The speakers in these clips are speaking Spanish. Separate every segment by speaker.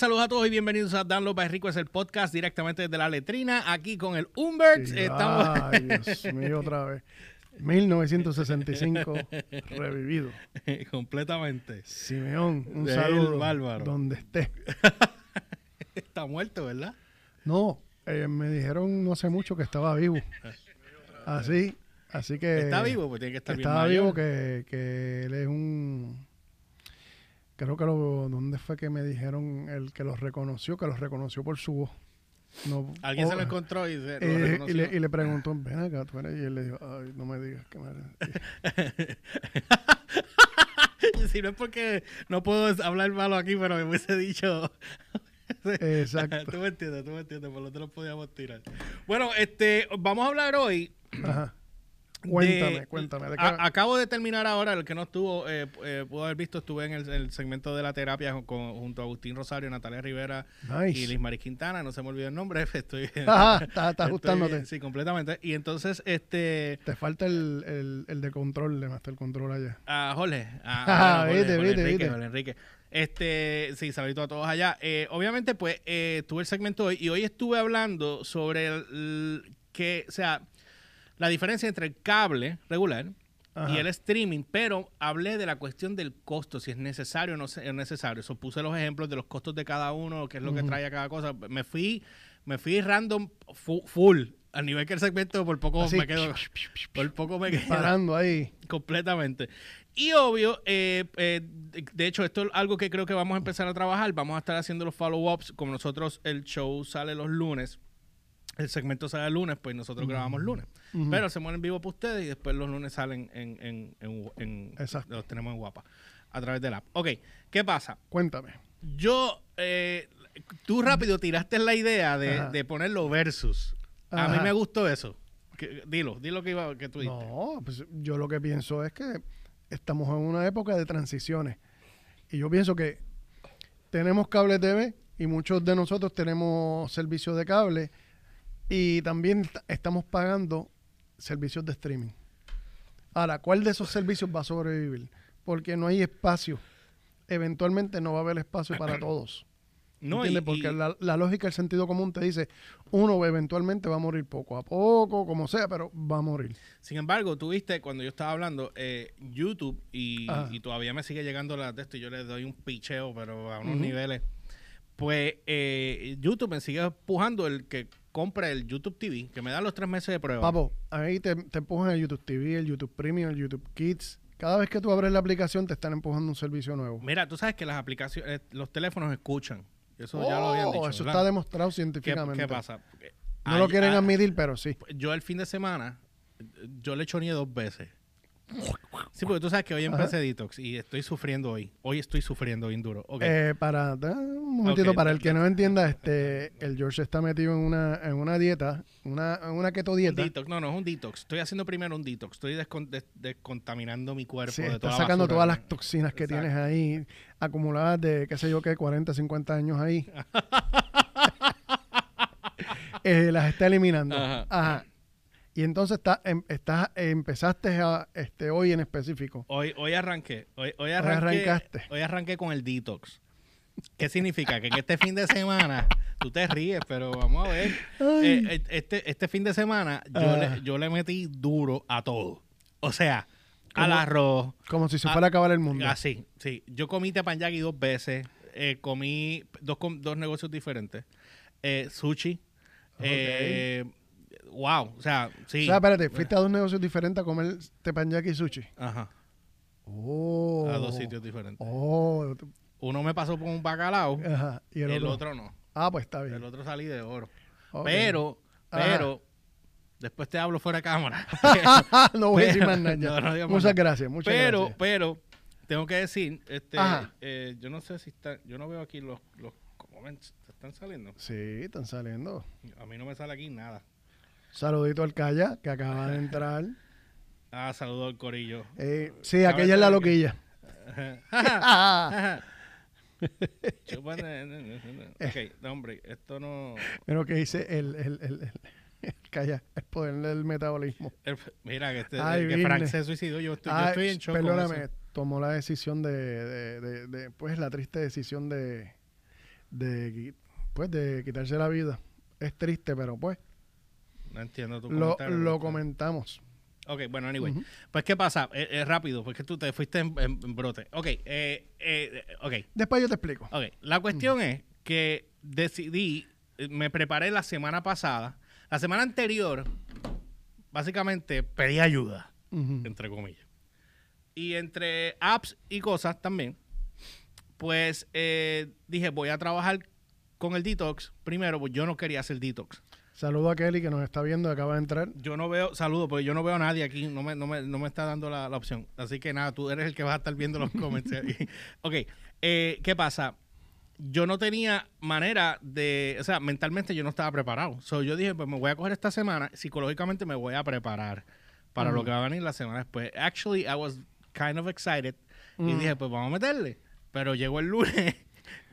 Speaker 1: saludos a todos y bienvenidos a Download by Rico, es el podcast directamente desde la letrina, aquí con el Humbert.
Speaker 2: Sí,
Speaker 1: Estamos...
Speaker 2: Ay, Dios mío, otra vez. 1965, revivido.
Speaker 1: Completamente.
Speaker 2: Simeón, un
Speaker 1: El
Speaker 2: saludo.
Speaker 1: bárbaro.
Speaker 2: Donde esté.
Speaker 1: Está muerto, ¿verdad?
Speaker 2: No, eh, me dijeron no hace mucho que estaba vivo. Así, así que.
Speaker 1: Está vivo, pues tiene que estar bien
Speaker 2: Estaba vivo, que, que él es un. Creo que lo. ¿Dónde fue que me dijeron el que los reconoció? Que los reconoció por su voz. No,
Speaker 1: Alguien se
Speaker 2: oh,
Speaker 1: lo encontró y se lo
Speaker 2: eh, y, le, y le preguntó, ven acá, tú eres. Y él le dijo, ay, no me digas que me
Speaker 1: si no es porque no puedo hablar malo aquí, pero me hubiese dicho...
Speaker 2: Exacto.
Speaker 1: tú me entiendes, tú me entiendes, por lo tanto lo podíamos tirar. Bueno, este, vamos a hablar hoy
Speaker 2: Ajá.
Speaker 1: De-
Speaker 2: Cuéntame, cuéntame. ¿de qué-
Speaker 1: a- acabo de terminar ahora, el que no estuvo, eh, eh, pudo haber visto, estuve en el, el segmento de la terapia con- junto a Agustín Rosario, Natalia Rivera
Speaker 2: Nice.
Speaker 1: y Liz Maris Quintana, no se me olvidó el nombre, estoy...
Speaker 2: Ajá, está, está
Speaker 1: estoy-
Speaker 2: ajustándote.
Speaker 1: Sí, completamente. Y entonces, este...
Speaker 2: Te falta el, el, el de control, de Master Control allá.
Speaker 1: Jorge.
Speaker 2: Ah,
Speaker 1: Jorge, Enrique,
Speaker 2: viste.
Speaker 1: Jorge Enrique. Este, sí, saludito a todos allá. Eh, obviamente, pues, eh, tuve el segmento hoy y hoy estuve hablando sobre el, que, o sea, la diferencia entre el cable regular
Speaker 2: Ajá.
Speaker 1: y el streaming, pero hablé de la cuestión del costo, si es necesario o no es necesario. Eso puse los ejemplos de los costos de cada uno, qué es lo que trae a cada cosa. Me fui, me fui random fu- full, al nivel que el segmento por poco
Speaker 2: Así,
Speaker 1: me quedo, por poco me quedo
Speaker 2: Parando ahí.
Speaker 1: completamente. Y obvio, eh, eh, de- de hecho, esto es algo que creo que vamos a empezar a trabajar. Vamos a estar haciendo los follow-ups. Como nosotros, el show sale los lunes, el segmento sale el lunes, pues nosotros grabamos lunes. Pero se mueren vivo para ustedes y después los lunes salen en, en, en- en-
Speaker 2: Exacto.
Speaker 1: los tenemos en guapa a través del app. Ok, ¿qué pasa?
Speaker 2: Cuéntame.
Speaker 1: Yo, eh, tú rápido tiraste la idea de, de ponerlo versus. A mí me gustó eso. Que- dilo, dilo que, iba, que tú dijiste.
Speaker 2: No, pues yo lo que pienso es que estamos en una época de transiciones. Y yo pienso que tenemos cable TV y muchos de nosotros tenemos servicios de cable y también estamos pagando servicios de streaming. Ahora, ¿cuál de esos servicios va a sobrevivir? Porque no hay espacio. Eventualmente no va a haber espacio para todos.
Speaker 1: No, y-
Speaker 2: ¿Entiendes? Porque
Speaker 1: y-
Speaker 2: la, la lógica, el sentido común te dice, uno eventualmente va a morir poco a poco, como sea, pero va a morir.
Speaker 1: Sin embargo, tú viste cuando yo estaba hablando, eh, YouTube, y, y todavía me sigue llegando la de esto, y yo le doy un picheo, pero a unos niveles. Pues eh, YouTube me sigue empujando el que compre el YouTube TV, que me da los tres meses de prueba.
Speaker 2: Papo, ahí te, te empujan el YouTube TV, el YouTube Premium, el YouTube Kids. Cada vez que tú abres la aplicación te están empujando un servicio nuevo.
Speaker 1: Mira, tú sabes que las aplicaciones, eh, los teléfonos escuchan. Eso ya lo habían
Speaker 2: Oh,
Speaker 1: dicho.
Speaker 2: Eso
Speaker 1: ¿verdad?
Speaker 2: está demostrado
Speaker 1: ¿Qué,
Speaker 2: científicamente.
Speaker 1: qué pasa?
Speaker 2: No lo quieren
Speaker 1: ah,
Speaker 2: admitir, pero sí.
Speaker 1: Yo el fin de semana, yo le choneé dos veces. Sí, porque tú sabes que hoy
Speaker 2: Ajá.
Speaker 1: empecé detox y estoy sufriendo hoy. Hoy estoy sufriendo bien duro. Ok.
Speaker 2: Eh, para da un momentito, para el que no entienda, este, el George está metido en una, en una dieta, una, una keto
Speaker 1: Un
Speaker 2: dieta.
Speaker 1: detox, no, no es un detox. Estoy haciendo primero un detox. Estoy descon- des- descontaminando mi cuerpo
Speaker 2: Sí,
Speaker 1: de
Speaker 2: está
Speaker 1: toda la
Speaker 2: sacando
Speaker 1: basura.
Speaker 2: todas las toxinas que
Speaker 1: Exacto.
Speaker 2: tienes ahí, acumuladas de, qué sé yo qué, 40, 50 años ahí. Eh, las está eliminando.
Speaker 1: Ajá.
Speaker 2: Ajá. Y entonces está, em- estás- empezaste a, este, hoy en específico.
Speaker 1: Hoy, hoy arranqué. Hoy, hoy arranqué.
Speaker 2: arrancaste.
Speaker 1: Hoy arranqué con el detox. ¿Qué significa? Que en este fin de semana, tú te ríes, pero vamos a ver. Eh, eh, este, este fin de semana yo,
Speaker 2: Ah.
Speaker 1: le, yo le metí duro a todo. O sea, al arroz,
Speaker 2: Como si se
Speaker 1: Ah,
Speaker 2: fuera a acabar el mundo.
Speaker 1: Así, sí. Yo comí teppanyaki dos veces. eh, comí dos, dos negocios diferentes. Eh, sushi. Eh, wow. O sea, sí.
Speaker 2: O sea, espérate, fuiste a dos negocios diferentes a comer teppanyaki y sushi.
Speaker 1: Ajá.
Speaker 2: Oh.
Speaker 1: A dos sitios diferentes.
Speaker 2: Oh.
Speaker 1: Uno me pasó por un bacalao.
Speaker 2: Ajá. Y el,
Speaker 1: el
Speaker 2: otro.
Speaker 1: otro no.
Speaker 2: Ah, pues está bien.
Speaker 1: El otro salí de oro. Pero,
Speaker 2: Ajá.
Speaker 1: pero, después te hablo fuera de cámara.
Speaker 2: no voy a decir
Speaker 1: Pero-
Speaker 2: más nada. ya.
Speaker 1: no,
Speaker 2: muchas gracias, muchas
Speaker 1: pero,
Speaker 2: gracias.
Speaker 1: pero, tengo que decir, este, eh, yo no sé si está, yo no veo aquí los, los comments, ¿están saliendo?
Speaker 2: Sí, están saliendo.
Speaker 1: A mí no me sale aquí nada.
Speaker 2: Saludito al Calla, que acaba de entrar.
Speaker 1: Ah, saludo al corillo.
Speaker 2: Eh, sí, aquella es la loquilla.
Speaker 1: Ne- ne- ok, no, hombre, esto no.
Speaker 2: Pero que dice el, el, el, el- el Calla, el poder del metabolismo.
Speaker 1: el- mira, que, este,
Speaker 2: Ay,
Speaker 1: que Frank se suicidó. Yo estoy, yo estoy en shock. con
Speaker 2: perdóname,
Speaker 1: eso.
Speaker 2: tomó la decisión de, de, de- de, pues la triste decisión de, de, pues, de quitarse la vida. Es triste, pero pues
Speaker 1: No entiendo tu
Speaker 2: lo,
Speaker 1: comentario.
Speaker 2: lo comentamos.
Speaker 1: Ok, bueno, anyway. Pues, ¿qué pasa? Eh, eh, rápido, porque tú te fuiste en, en- en brote. Ok, eh, eh, ok,
Speaker 2: Después yo te explico.
Speaker 1: ok. La cuestión es que decidí, eh, me preparé la semana pasada. La semana anterior, básicamente, pedí ayuda, entre comillas. Y entre apps y cosas también, pues eh, dije, voy a trabajar con el detox. Primero, pues yo no quería hacer detox.
Speaker 2: Saludo a Kelly que nos está viendo, acaba de entrar.
Speaker 1: Yo no veo, saludo, porque yo no veo a nadie aquí, no me, no me, no me está dando la, la opción. Así que nada, tú eres el que vas a estar viendo los comments. ok, eh, ¿qué pasa? Yo no tenía manera de, o sea, mentalmente yo no estaba preparado. So, yo dije, pues me voy a coger esta semana, psicológicamente me voy a preparar para lo que va a venir la semana después. Actually, I was kind of excited. Y dije, pues vamos a meterle. Pero llegó el lunes,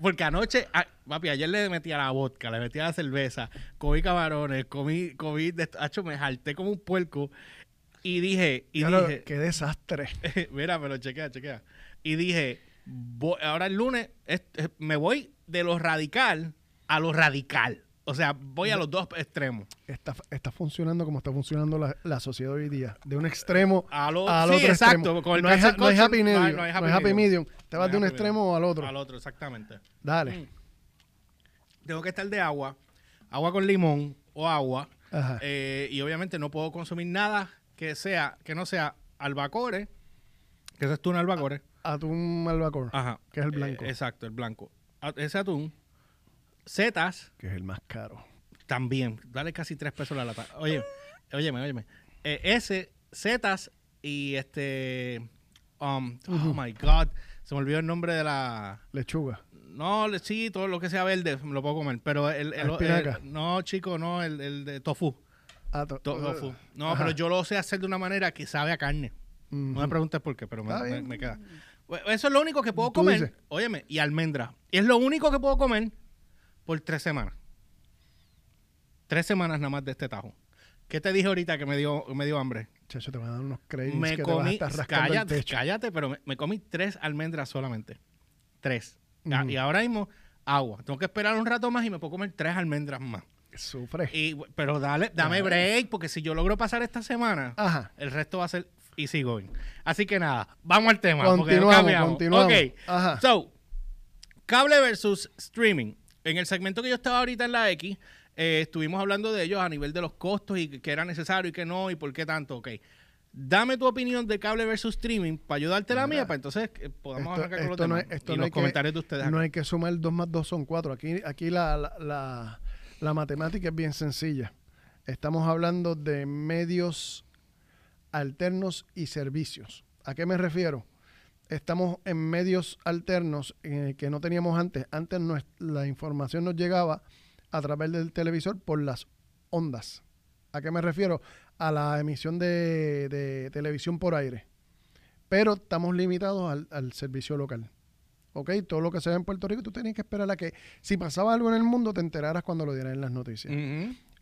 Speaker 1: porque anoche, ah, papi, ayer le metí a la vodka, le metí a la cerveza, comí camarones, comí, comí, de, hacho, me jalté como un puerco. Y dije, y dije,
Speaker 2: qué desastre.
Speaker 1: mira, pero chequea, chequea. Y dije, voy- ahora el lunes es- es- me voy de lo radical a lo radical. O sea, voy a los dos extremos.
Speaker 2: Está, está funcionando como está funcionando la, la sociedad hoy día. De un extremo
Speaker 1: A lo-
Speaker 2: al
Speaker 1: sí,
Speaker 2: otro
Speaker 1: exacto,
Speaker 2: extremo.
Speaker 1: con el
Speaker 2: no, hay, no hay happy
Speaker 1: no hay-
Speaker 2: medium.
Speaker 1: no hay
Speaker 2: no
Speaker 1: happy
Speaker 2: hay happy
Speaker 1: medium.
Speaker 2: medium. Te vas de un
Speaker 1: happy
Speaker 2: extremo al otro.
Speaker 1: Al otro, exactamente.
Speaker 2: Dale.
Speaker 1: Mm. Tengo que estar de agua, agua con limón o agua.
Speaker 2: Ajá.
Speaker 1: eh, y obviamente no puedo consumir nada que sea que no sea albacore, que ese es atún albacore.
Speaker 2: Atún albacore,
Speaker 1: Ajá.
Speaker 2: que es el blanco.
Speaker 1: Eh, exacto, el blanco. A- Ese atún. Setas
Speaker 2: que es el más caro.
Speaker 1: también. Dale casi tres pesos la lata. Oye, óyeme, óyeme. Eh, ese, setas y este. um, oh my God. Se me olvidó el nombre de la.
Speaker 2: Lechuga.
Speaker 1: No, le- sí, todo lo que sea verde me lo puedo comer. Pero el. el- el- no, chico, no, el, el de tofu.
Speaker 2: Ah, to-
Speaker 1: To- tofu. No,
Speaker 2: Ajá.
Speaker 1: pero yo lo sé hacer de una manera que sabe a carne. No me preguntes por qué, pero me, queda. Bueno, Eso es lo único que puedo comer.
Speaker 2: dices.
Speaker 1: Óyeme, y almendra. Y es lo único que puedo comer por tres semanas. Tres semanas nada más de este tajo. ¿Qué te dije ahorita que me dio, me dio hambre?
Speaker 2: Chacho, te van a dar unos créditos
Speaker 1: Me
Speaker 2: que te vas a estar rascando el
Speaker 1: cállate,
Speaker 2: techo.
Speaker 1: cállate, pero me, me comí tres almendras solamente. Tres. Ah. Y ahora mismo, agua. Tengo que esperar un rato más y me puedo comer tres almendras más.
Speaker 2: Sufre.
Speaker 1: Y, pero dale, dame
Speaker 2: Ajá.
Speaker 1: break, porque si yo logro pasar esta semana, el resto va a ser easy going. Así que nada, vamos al tema. porque no
Speaker 2: Continuamos, continuamos.
Speaker 1: Ok,
Speaker 2: Ajá.
Speaker 1: so, cable versus streaming. En el segmento que yo estaba ahorita en la X, eh, estuvimos hablando de ellos a nivel de los costos y que era necesario y que no y por qué tanto. Ok. Dame tu opinión de cable versus streaming para ayudarte la mía, para entonces eh, podamos
Speaker 2: Esto,
Speaker 1: arrancar con los
Speaker 2: no
Speaker 1: temas
Speaker 2: es- esto
Speaker 1: y
Speaker 2: no
Speaker 1: los
Speaker 2: que-
Speaker 1: comentarios de ustedes.
Speaker 2: No hay que sumar 2 más 2 son 4. Aquí, aquí la, la, la- la matemática es bien sencilla. Estamos hablando de medios alternos y servicios. ¿A qué me refiero? Estamos en medios alternos eh, que no teníamos antes. Antes no la información nos llegaba a través del televisor por las ondas. ¿A qué me refiero? A la emisión de, de televisión por aire. Pero estamos limitados al, al servicio local. ¿Ok? Todo lo que se ve en Puerto Rico, tú tenías que esperar a que si pasaba algo en el mundo, te enteraras cuando lo dieran en las noticias.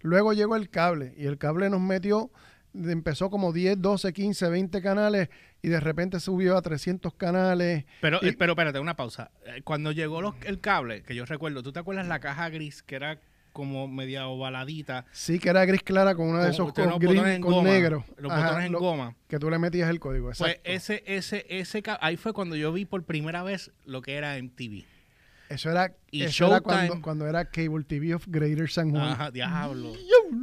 Speaker 2: Luego llegó el cable y el cable nos metió, empezó como 10, 12, 15, 20 canales y de repente subió a 300 canales.
Speaker 1: Pero,
Speaker 2: Y-
Speaker 1: eh, pero espérate, una pausa. Eh, Cuando llegó los- el cable, que yo recuerdo, ¿tú te acuerdas la caja gris que era como media ovaladita?
Speaker 2: Sí que era gris clara con uno de esos con, gris, con
Speaker 1: goma,
Speaker 2: negro.
Speaker 1: Los
Speaker 2: Ajá,
Speaker 1: botones en
Speaker 2: lo-
Speaker 1: goma.
Speaker 2: Que tú le metías el código,
Speaker 1: Pues ese, ese, ese, ahí fue cuando yo vi por primera vez lo que era MTV.
Speaker 2: Eso era,
Speaker 1: y
Speaker 2: eso era cuando, cuando era Cable TV of Greater San Juan.
Speaker 1: Ajá, diablo.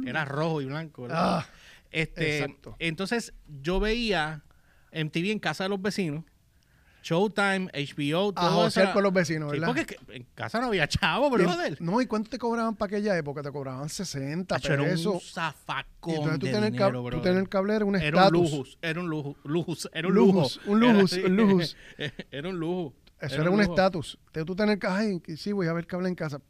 Speaker 1: Era rojo y blanco. ¿verdad?
Speaker 2: Ah,
Speaker 1: este,
Speaker 2: exacto.
Speaker 1: Entonces, yo veía MTV en casa de los vecinos, Showtime, HBO,
Speaker 2: a
Speaker 1: todo eso.
Speaker 2: josear
Speaker 1: era-
Speaker 2: con los vecinos,
Speaker 1: Sí,
Speaker 2: ¿verdad?
Speaker 1: porque que- en casa no había chavo, brother.
Speaker 2: No, ¿y cuánto te cobraban para aquella época? Te cobraban 60
Speaker 1: Hacho, era un
Speaker 2: pesos. Y
Speaker 1: zafacón
Speaker 2: entonces tú
Speaker 1: dinero,
Speaker 2: tener el cable era un
Speaker 1: Era un
Speaker 2: estatus.
Speaker 1: lujo, era un lujo, era un lujo.
Speaker 2: un lujos,
Speaker 1: Era,
Speaker 2: un.
Speaker 1: Era un lujo.
Speaker 2: Eso era, un estatus. Tú tener ay, sí, voy a ver cable en casa.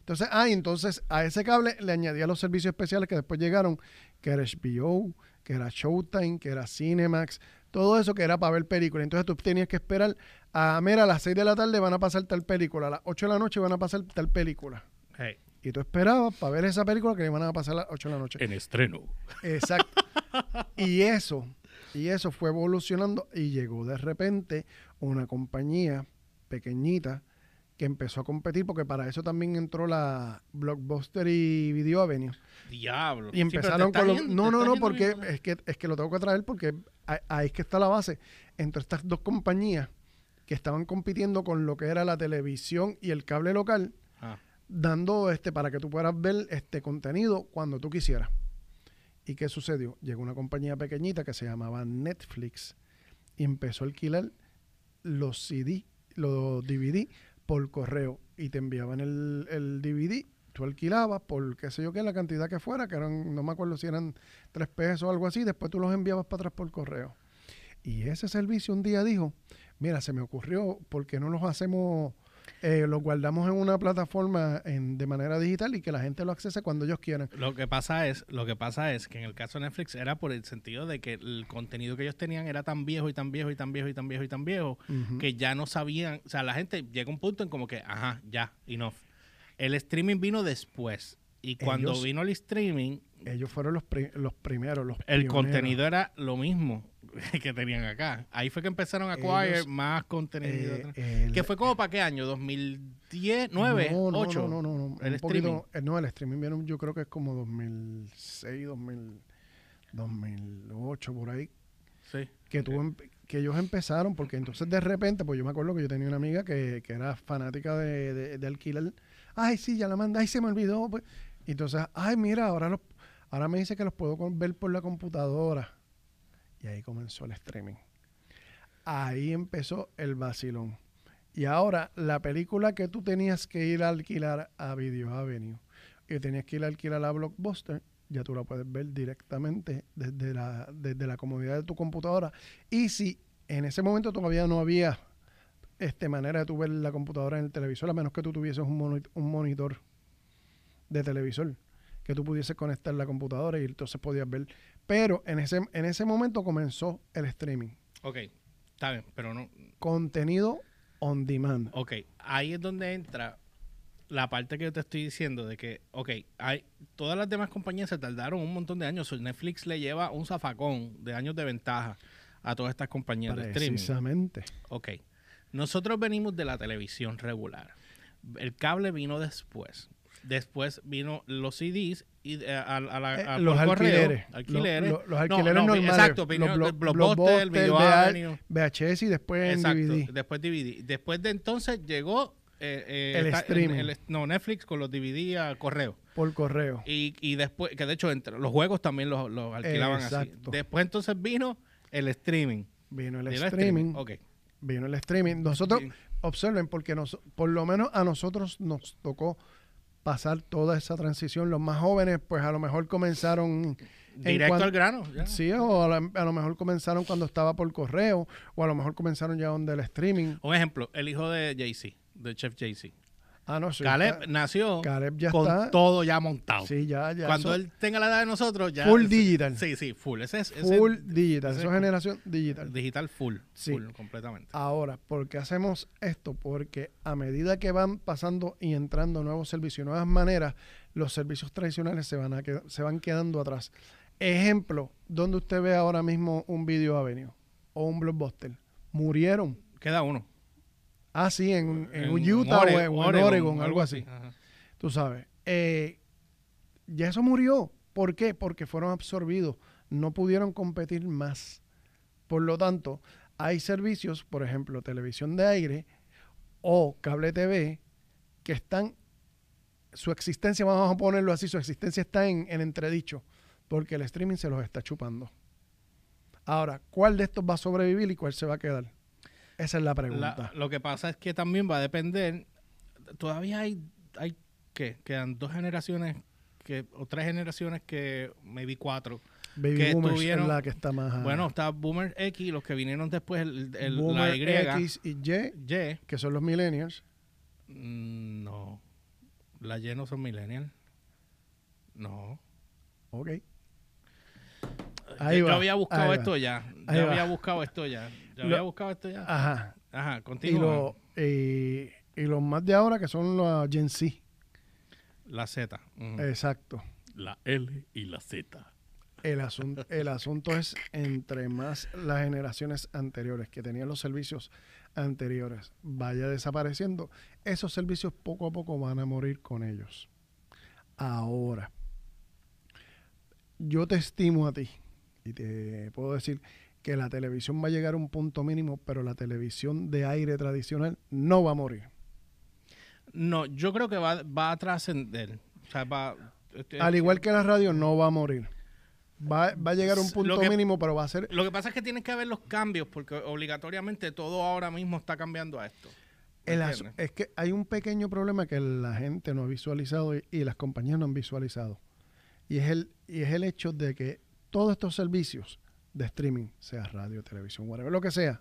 Speaker 2: Entonces, ah, entonces a ese cable le añadía los servicios especiales que después llegaron, que era HBO, que era Showtime, que era Cinemax, todo eso que era para ver películas. Entonces tú tenías que esperar a, mira, a las 6 de la tarde van a pasar tal película, a las 8 de la noche van a pasar tal película.
Speaker 1: Hey,
Speaker 2: Y tú esperabas para ver esa película que le van a pasar a las 8 de la noche.
Speaker 1: en estreno.
Speaker 2: Exacto. y eso, y eso fue evolucionando y llegó de repente una compañía pequeñita que empezó a competir, porque para eso también entró la Blockbuster y Video Avenue.
Speaker 1: Diablo.
Speaker 2: Y empezaron con los... No, no, no, porque es que, es que lo tengo que traer porque ahí es que está la base. Entre estas dos compañías que estaban compitiendo con lo que era la televisión y el cable local,
Speaker 1: Ah.
Speaker 2: dando este para que tú puedas ver este contenido cuando tú quisieras. ¿Y qué sucedió? Llegó una compañía pequeñita que se llamaba Netflix y empezó a alquilar los CD, los DVD por correo y te enviaban el, el DVD, tú alquilabas por qué sé yo qué, la cantidad que fuera, que eran, no me acuerdo si eran tres pesos o algo así, después tú los enviabas para atrás por correo. Y ese servicio un día dijo, mira, se me ocurrió, ¿por qué no los hacemos, eh, los guardamos en una plataforma en, de manera digital y que la gente lo accese cuando ellos quieran?
Speaker 1: Lo que pasa es, lo que pasa es que en el caso de Netflix era por el sentido de que el contenido que ellos tenían era tan viejo y tan viejo y tan viejo y tan viejo y tan viejo que ya no sabían, o sea, la gente llega a un punto en como que, ajá, ya, enough. El streaming vino después y cuando
Speaker 2: Ellos-
Speaker 1: vino el streaming,
Speaker 2: Ellos fueron los, pri- los primeros, los
Speaker 1: el
Speaker 2: pioneros.
Speaker 1: contenido era lo mismo que tenían acá. Ahí fue que empezaron a acquire más contenido.
Speaker 2: Eh, el-
Speaker 1: que fue como para qué año, 2010, 9,
Speaker 2: no, no,
Speaker 1: 8.
Speaker 2: No, no, no, no,
Speaker 1: el
Speaker 2: un
Speaker 1: streaming.
Speaker 2: poquito- eh, no, el streaming yo creo que es como 2006, 2000, 2008, por ahí.
Speaker 1: Sí.
Speaker 2: Que, tú empe- que ellos empezaron, porque entonces de repente, pues yo me acuerdo que yo tenía una amiga que, que era fanática de, de- de alquilar. Ay, sí, ya la mandé, ay, se me olvidó. Pues. Entonces, ay, mira, ahora, los, ahora me dice que los puedo ver por la computadora. Y ahí comenzó el streaming. Ahí empezó el vacilón. Y ahora, la película que tú tenías que ir a alquilar a Video Avenue y tenías que ir a alquilar a Blockbuster, ya tú la puedes ver directamente desde la, desde la comodidad de tu computadora. Y si en ese momento todavía no había este, manera de tú ver la computadora en el televisor, a menos que tú tuvieses un, un monitor de televisor, que tú pudieses conectar la computadora y entonces podías ver. Pero en ese, en ese momento comenzó el streaming.
Speaker 1: Ok, está bien, pero no.
Speaker 2: Contenido on demand.
Speaker 1: Ok, ahí es donde entra la parte que yo te estoy diciendo de que, ok, hay, todas las demás compañías se tardaron un montón de años. Netflix le lleva un zafacón de años de ventaja a todas estas compañías de streaming.
Speaker 2: Precisamente.
Speaker 1: Ok, nosotros venimos de la televisión regular. El cable vino después. Después vino los CDs y eh, a, a la,
Speaker 2: Eh,
Speaker 1: a-
Speaker 2: los
Speaker 1: por correo,
Speaker 2: alquileres.
Speaker 1: alquileres.
Speaker 2: Los, los
Speaker 1: No,
Speaker 2: alquileres
Speaker 1: no,
Speaker 2: normales.
Speaker 1: Exacto, vino
Speaker 2: los
Speaker 1: el
Speaker 2: blo-
Speaker 1: Blockbuster, Video.
Speaker 2: VHS y después en
Speaker 1: Exacto,
Speaker 2: DVD.
Speaker 1: después DVD. Después de entonces llegó eh, eh,
Speaker 2: El streaming.
Speaker 1: el- no, Netflix con los DVD a correo.
Speaker 2: Por correo.
Speaker 1: Y, y después, que de hecho entre los juegos también los, los alquilaban así. Después entonces vino el streaming.
Speaker 2: Vino el streaming.
Speaker 1: Ok.
Speaker 2: Vino el streaming. Nosotros, observen, porque nos, por lo menos a nosotros nos tocó pasar toda esa transición. Los más jóvenes, pues a lo mejor comenzaron... en
Speaker 1: Directo al grano. ya.
Speaker 2: Sí, o a, la- a lo mejor comenzaron cuando estaba por correo, o a lo mejor comenzaron ya donde el streaming.
Speaker 1: Un ejemplo, el hijo de Jay-Z, del chef Jay-Z.
Speaker 2: Ah, no, sí.
Speaker 1: Caleb nació
Speaker 2: Caleb ya
Speaker 1: con
Speaker 2: está.
Speaker 1: todo ya montado.
Speaker 2: Sí, ya, ya.
Speaker 1: Cuando
Speaker 2: eso-
Speaker 1: él tenga la edad de nosotros, ya.
Speaker 2: Full digital.
Speaker 1: Sí, sí, full. Ese es. ese
Speaker 2: full
Speaker 1: es
Speaker 2: digital.
Speaker 1: ese
Speaker 2: Eso
Speaker 1: es
Speaker 2: generación digital.
Speaker 1: digital full.
Speaker 2: Sí.
Speaker 1: Full, completamente.
Speaker 2: Ahora, ¿por qué hacemos esto? Porque a medida que van pasando y entrando nuevos servicios y nuevas maneras, los servicios tradicionales se van, a qued- se van quedando atrás. Ejemplo, donde usted ve ahora mismo un Video Avenue o un Blockbuster. Murieron.
Speaker 1: Queda uno.
Speaker 2: Ah, sí, en, en,
Speaker 1: En
Speaker 2: Utah o en, Oregon, algo así.
Speaker 1: Ajá.
Speaker 2: Tú sabes. Eh, ya eso murió. ¿Por qué? Porque fueron absorbidos. No pudieron competir más. Por lo tanto, hay servicios, por ejemplo, televisión de aire o cable TV, que están, su existencia, vamos a ponerlo así, su existencia está en, en entredicho, porque el streaming se los está chupando. Ahora, ¿cuál de estos va a sobrevivir y cuál se va a quedar? Esa es la pregunta.
Speaker 1: La- lo que pasa es que también va a depender. Todavía hay, hay ¿qué? Quedan dos generaciones que, o tres generaciones que, maybe cuatro.
Speaker 2: Baby
Speaker 1: que
Speaker 2: Boomers
Speaker 1: tuvieron-
Speaker 2: es la que está más...
Speaker 1: Bueno, está Boomer X, los que vinieron después, el, el- la
Speaker 2: Boomer
Speaker 1: Y.
Speaker 2: X y Y,
Speaker 1: Y.
Speaker 2: que son los millennials.
Speaker 1: mm, No. La Y no son millennials. No.
Speaker 2: Ok.
Speaker 1: yo,
Speaker 2: Ahí
Speaker 1: yo
Speaker 2: va,
Speaker 1: había buscado
Speaker 2: va.
Speaker 1: esto ya. Yo
Speaker 2: Ahí
Speaker 1: había
Speaker 2: va.
Speaker 1: buscado esto ya.
Speaker 2: Lo-
Speaker 1: había buscado esto ya.
Speaker 2: Ajá.
Speaker 1: Ajá,
Speaker 2: Y,
Speaker 1: continúa.
Speaker 2: lo, y, y los más de ahora que son los Gen Z.
Speaker 1: La Z.
Speaker 2: Exacto.
Speaker 1: La L y la Z.
Speaker 2: El asunto, el asunto es entre más las generaciones anteriores que tenían los servicios anteriores vaya desapareciendo, esos servicios poco a poco van a morir con ellos. Ahora, yo te estimo a ti y te puedo decir que la televisión va a llegar a un punto mínimo, pero la televisión de aire tradicional no va a morir.
Speaker 1: No, yo creo que va, va a trascender. O sea, va, este,
Speaker 2: Al igual que la radio, no va a morir. Va, va a llegar a un punto
Speaker 1: que-
Speaker 2: mínimo, pero va a ser...
Speaker 1: Lo que pasa es que tienen que haber los cambios porque obligatoriamente todo ahora mismo está cambiando a esto.
Speaker 2: Es que hay un pequeño problema que la gente no ha visualizado y, y las compañías no han visualizado. Y es, el, y es el hecho de que todos estos servicios de streaming, sea radio, televisión, whatever, lo que sea,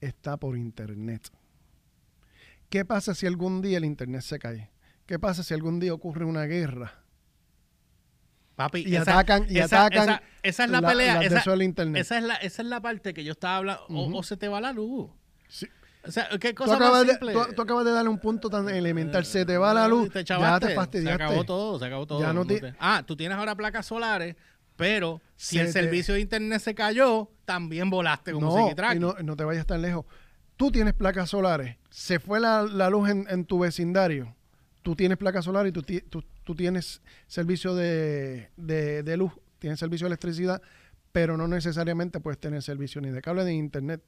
Speaker 2: está por internet. ¿Qué pasa si algún día el internet se cae? ¿Qué pasa si algún día ocurre una guerra?
Speaker 1: Papi,
Speaker 2: Y
Speaker 1: esa-
Speaker 2: atacan, y
Speaker 1: esa-
Speaker 2: atacan
Speaker 1: esa- esa es la,
Speaker 2: la-
Speaker 1: pelea.
Speaker 2: de
Speaker 1: esa,
Speaker 2: del internet.
Speaker 1: esa es la, esa es la parte que yo estaba hablando. O- se te va la luz.
Speaker 2: Sí.
Speaker 1: O sea, ¿qué
Speaker 2: Tú
Speaker 1: cosa
Speaker 2: acabas,
Speaker 1: más
Speaker 2: de,
Speaker 1: simple?
Speaker 2: tú- tú acabas de darle un punto tan elemental. Se te va la luz,
Speaker 1: Te
Speaker 2: ya te fastidiaste.
Speaker 1: Se acabó todo, se acabó todo.
Speaker 2: Ya no te-
Speaker 1: Ah, tú tienes ahora placas solares, pero si
Speaker 2: Se
Speaker 1: el
Speaker 2: te-
Speaker 1: servicio de internet se cayó, también volaste como
Speaker 2: No, y no, no te vayas tan lejos. Tú tienes placas solares. Se fue la, la luz en, en tu vecindario. Tú tienes placas solares y tú, ti- tú- tú tienes servicio de, de- de luz, tienes servicio de electricidad, pero no necesariamente puedes tener servicio ni de cable ni de internet.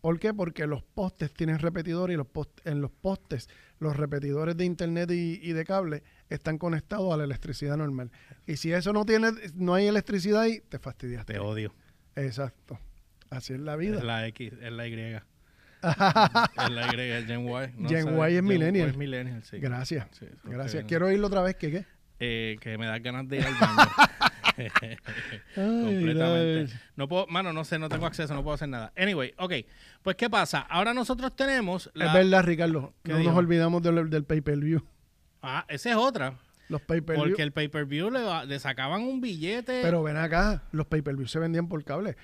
Speaker 2: ¿Por qué? Porque los postes tienen repetidores y los post- en los postes los repetidores de internet y, y de cable están conectados a la electricidad normal. Y si eso no tiene, no hay electricidad ahí, te fastidiaste.
Speaker 1: Te odio.
Speaker 2: Exacto. Así es la
Speaker 1: Es
Speaker 2: vida.
Speaker 1: la X, es la Y. es la Y, es Gen Y. No
Speaker 2: Gen Y es millennial.
Speaker 1: es millennial, sí.
Speaker 2: Gracias.
Speaker 1: Sí,
Speaker 2: Gracias. Quiero oírlo otra vez. ¿Qué qué?
Speaker 1: eh, que me da ganas de ir al baño. Completamente. No puedo, mano, no sé, no tengo acceso, no puedo hacer nada. Anyway, ok. Pues, ¿qué pasa? Ahora nosotros tenemos. la-
Speaker 2: Es verdad, Ricardo.
Speaker 1: ¿Qué
Speaker 2: No
Speaker 1: dijo?
Speaker 2: nos olvidamos del, del pay-per-view.
Speaker 1: Ah, esa es otra.
Speaker 2: Los pay-per-view.
Speaker 1: Porque el pay-per-view le, le sacaban un billete.
Speaker 2: Pero ven acá, los pay-per-view se vendían por cable.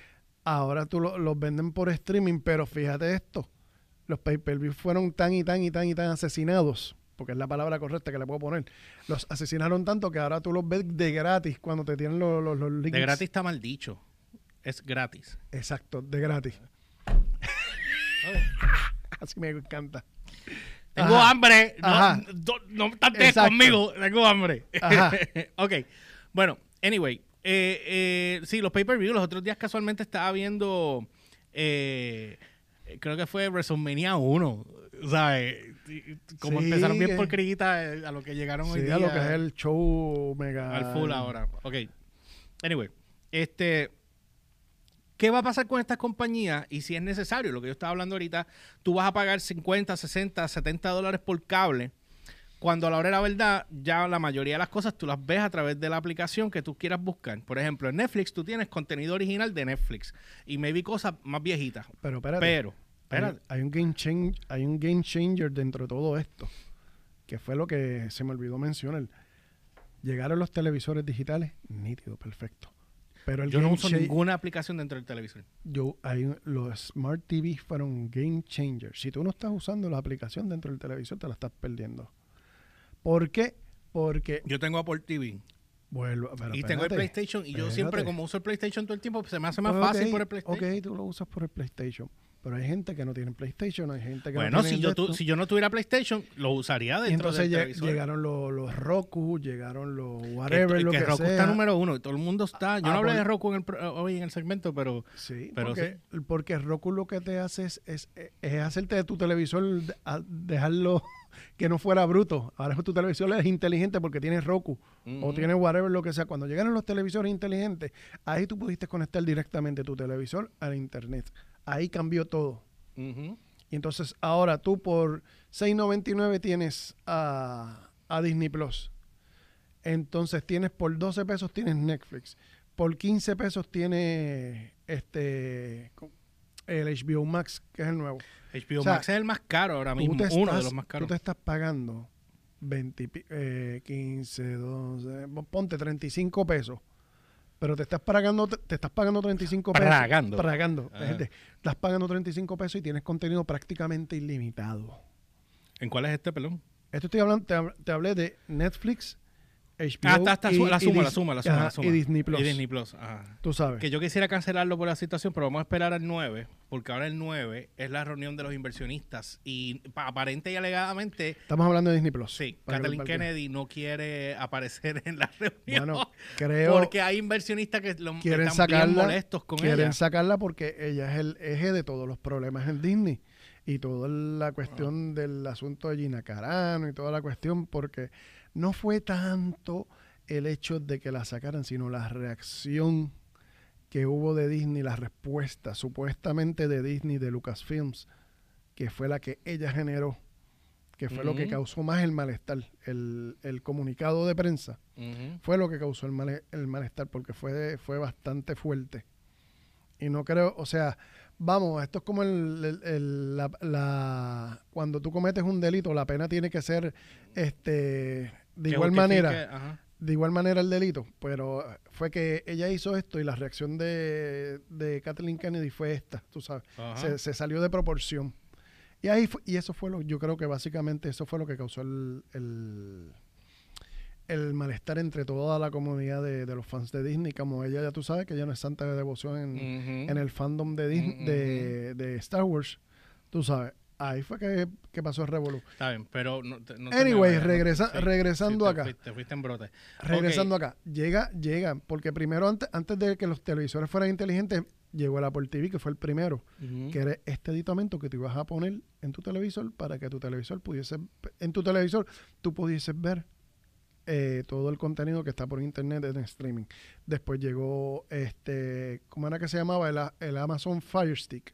Speaker 2: Ahora tú lo- los venden por streaming, pero fíjate esto. Los pay-per-view fueron tan y tan y tan y tan asesinados, porque es la palabra correcta que le puedo poner. Los asesinaron tanto que ahora tú los ves de gratis cuando te tienen los, los, los links.
Speaker 1: de gratis está mal dicho. Es gratis.
Speaker 2: Exacto, de gratis. Así me encanta.
Speaker 1: Tengo
Speaker 2: Ajá.
Speaker 1: hambre. No,
Speaker 2: Ajá.
Speaker 1: no, no
Speaker 2: Exacto.
Speaker 1: conmigo. Tengo hambre.
Speaker 2: Ajá.
Speaker 1: ok. Bueno, anyway. Eh, eh, sí, los pay-per-view. Los otros días casualmente estaba viendo. eh, creo que fue WrestleMania 1. ¿Sabes? Como
Speaker 2: Sí,
Speaker 1: empezaron bien
Speaker 2: que-
Speaker 1: por criguita eh, a lo que llegaron hoy día.
Speaker 2: a lo que es el show mega.
Speaker 1: Al full ahora. Ok. Anyway, este. ¿Qué va a pasar con estas compañías? Y si es necesario, lo que yo estaba hablando ahorita, tú vas a pagar 50, 60, 70 dólares por cable. Cuando a la hora de la verdad, ya la mayoría de las cosas tú las ves a través de la aplicación que tú quieras buscar. Por ejemplo, en Netflix tú tienes contenido original de Netflix y maybe cosas más viejitas.
Speaker 2: Pero espérate.
Speaker 1: Pero,
Speaker 2: hay,
Speaker 1: espérate.
Speaker 2: hay un game change, hay un game changer dentro de todo esto. Que fue lo que se me olvidó mencionar. Llegaron los televisores digitales, nítido, perfecto. Pero el
Speaker 1: Yo no uso ninguna aplicación dentro del televisor.
Speaker 2: yo, hay los Smart TV fueron game changer. Si tú no estás usando la aplicación dentro del televisor, te la estás perdiendo. ¿Por qué? Porque
Speaker 1: Yo tengo Apple TV
Speaker 2: vuelvo, pero
Speaker 1: y tengo el. PlayStation y yo siempre como uso el PlayStation todo el tiempo, pues se me hace más fácil por el PlayStation.
Speaker 2: Ok, tú lo usas por el PlayStation. Pero hay gente que no tiene PlayStation, hay gente que
Speaker 1: Bueno,
Speaker 2: no
Speaker 1: si
Speaker 2: tiene
Speaker 1: yo,
Speaker 2: de
Speaker 1: tu-
Speaker 2: esto.
Speaker 1: si yo no tuviera PlayStation, lo usaría
Speaker 2: Y
Speaker 1: dentro
Speaker 2: entonces
Speaker 1: del
Speaker 2: lle-
Speaker 1: televisor.
Speaker 2: llegaron los, los Roku, llegaron los
Speaker 1: Que-
Speaker 2: whatever, lo
Speaker 1: que
Speaker 2: que,
Speaker 1: Roku
Speaker 2: sea.
Speaker 1: está número uno y todo el mundo está. Yo no hablé de Roku en el hoy en el segmento, pero
Speaker 2: Sí,
Speaker 1: pero
Speaker 2: porque, porque Roku lo que te hace es, es, es hacerte de tu televisor, dejarlo que no fuera bruto. Ahora tu televisor es inteligente porque tiene Roku o
Speaker 1: Ujú.
Speaker 2: tiene whatever, lo que sea. Cuando llegaron los televisores inteligentes, ahí tú pudiste conectar directamente tu televisor al internet. Ahí cambió todo. Y entonces ahora tú por 6.99 tienes a, a Disney Plus. Entonces tienes por 12 pesos tienes Netflix. Por 15 pesos tienes este el HBO Max, que es el nuevo.
Speaker 1: HBO
Speaker 2: O sea,
Speaker 1: Max es el más caro ahora mismo,
Speaker 2: te
Speaker 1: uno de
Speaker 2: estás-
Speaker 1: los más caros.
Speaker 2: Tú te estás pagando 20, y pi- eh, 15, 12, ponte 35 pesos. Pero te estás pagando, te estás pagando 35 pesos.
Speaker 1: Pragando.
Speaker 2: Pragando. Gente. Estás pagando 35 pesos y tienes contenido prácticamente ilimitado.
Speaker 1: ¿En cuál es este pelón?
Speaker 2: Esto estoy hablando, te, te hablé de Netflix, HBO
Speaker 1: Ah, está, está,
Speaker 2: y-
Speaker 1: la
Speaker 2: y
Speaker 1: suma, la
Speaker 2: Dis-
Speaker 1: suma, la suma,
Speaker 2: ajá,
Speaker 1: la suma.
Speaker 2: y Disney Plus.
Speaker 1: Y Disney Plus, ajá.
Speaker 2: Tú sabes.
Speaker 1: Que yo quisiera cancelarlo por la situación, pero vamos a esperar al 9, porque ahora el 9 es la reunión de los inversionistas y pa- aparente y alegadamente,
Speaker 2: Estamos hablando de Disney Plus.
Speaker 1: sí, Kathleen. Kennedy no quiere aparecer en la reunión.
Speaker 2: Bueno, creo
Speaker 1: porque hay inversionistas que lo,
Speaker 2: quieren
Speaker 1: están bien
Speaker 2: sacarla,
Speaker 1: molestos con
Speaker 2: quieren
Speaker 1: ella.
Speaker 2: sacarla porque ella es el eje de todos los problemas en Disney y toda la cuestión del asunto de Gina Carano y toda la cuestión porque no fue tanto el hecho de que la sacaran, sino la reacción que hubo de Disney, la respuesta supuestamente de Disney de Lucasfilms, que fue la que ella generó, que fue lo que causó más el malestar, el, el comunicado de prensa fue lo que causó el, male- el malestar porque fue, fue bastante fuerte. Y no creo, o sea, vamos, esto es como el, el- el- la, la- cuando tú cometes un delito, la pena tiene que ser este de igual manera, de igual manera el delito, pero fue que ella hizo esto y la reacción de, de Kathleen Kennedy fue esta, tú sabes, se, se salió de proporción. Y ahí fu- y eso fue lo, yo creo que básicamente eso fue lo que causó el, el, el malestar entre toda la comunidad de, de los fans de Disney, como ella ya tú sabes que ella no es santa de devoción en, en el fandom de, Dis-
Speaker 1: Mm,
Speaker 2: de, de Star Wars, tú sabes, ahí fue que, que pasó el revolú.
Speaker 1: Está bien, pero no, no
Speaker 2: Anyway, regresa- regresando
Speaker 1: te
Speaker 2: acá.
Speaker 1: fuiste- Te fuiste en brote.
Speaker 2: Regresando acá, llega, llega, porque primero antes, antes de que los televisores fueran inteligentes, llegó el Apple TV, que fue el primero, que era este aditamento que tú ibas a poner en tu televisor para que tu televisor pudiese, en tu televisor tú pudieses ver eh, todo el contenido que está por internet en streaming. Después llegó este, ¿cómo era que se llamaba? El, el Amazon Fire Stick.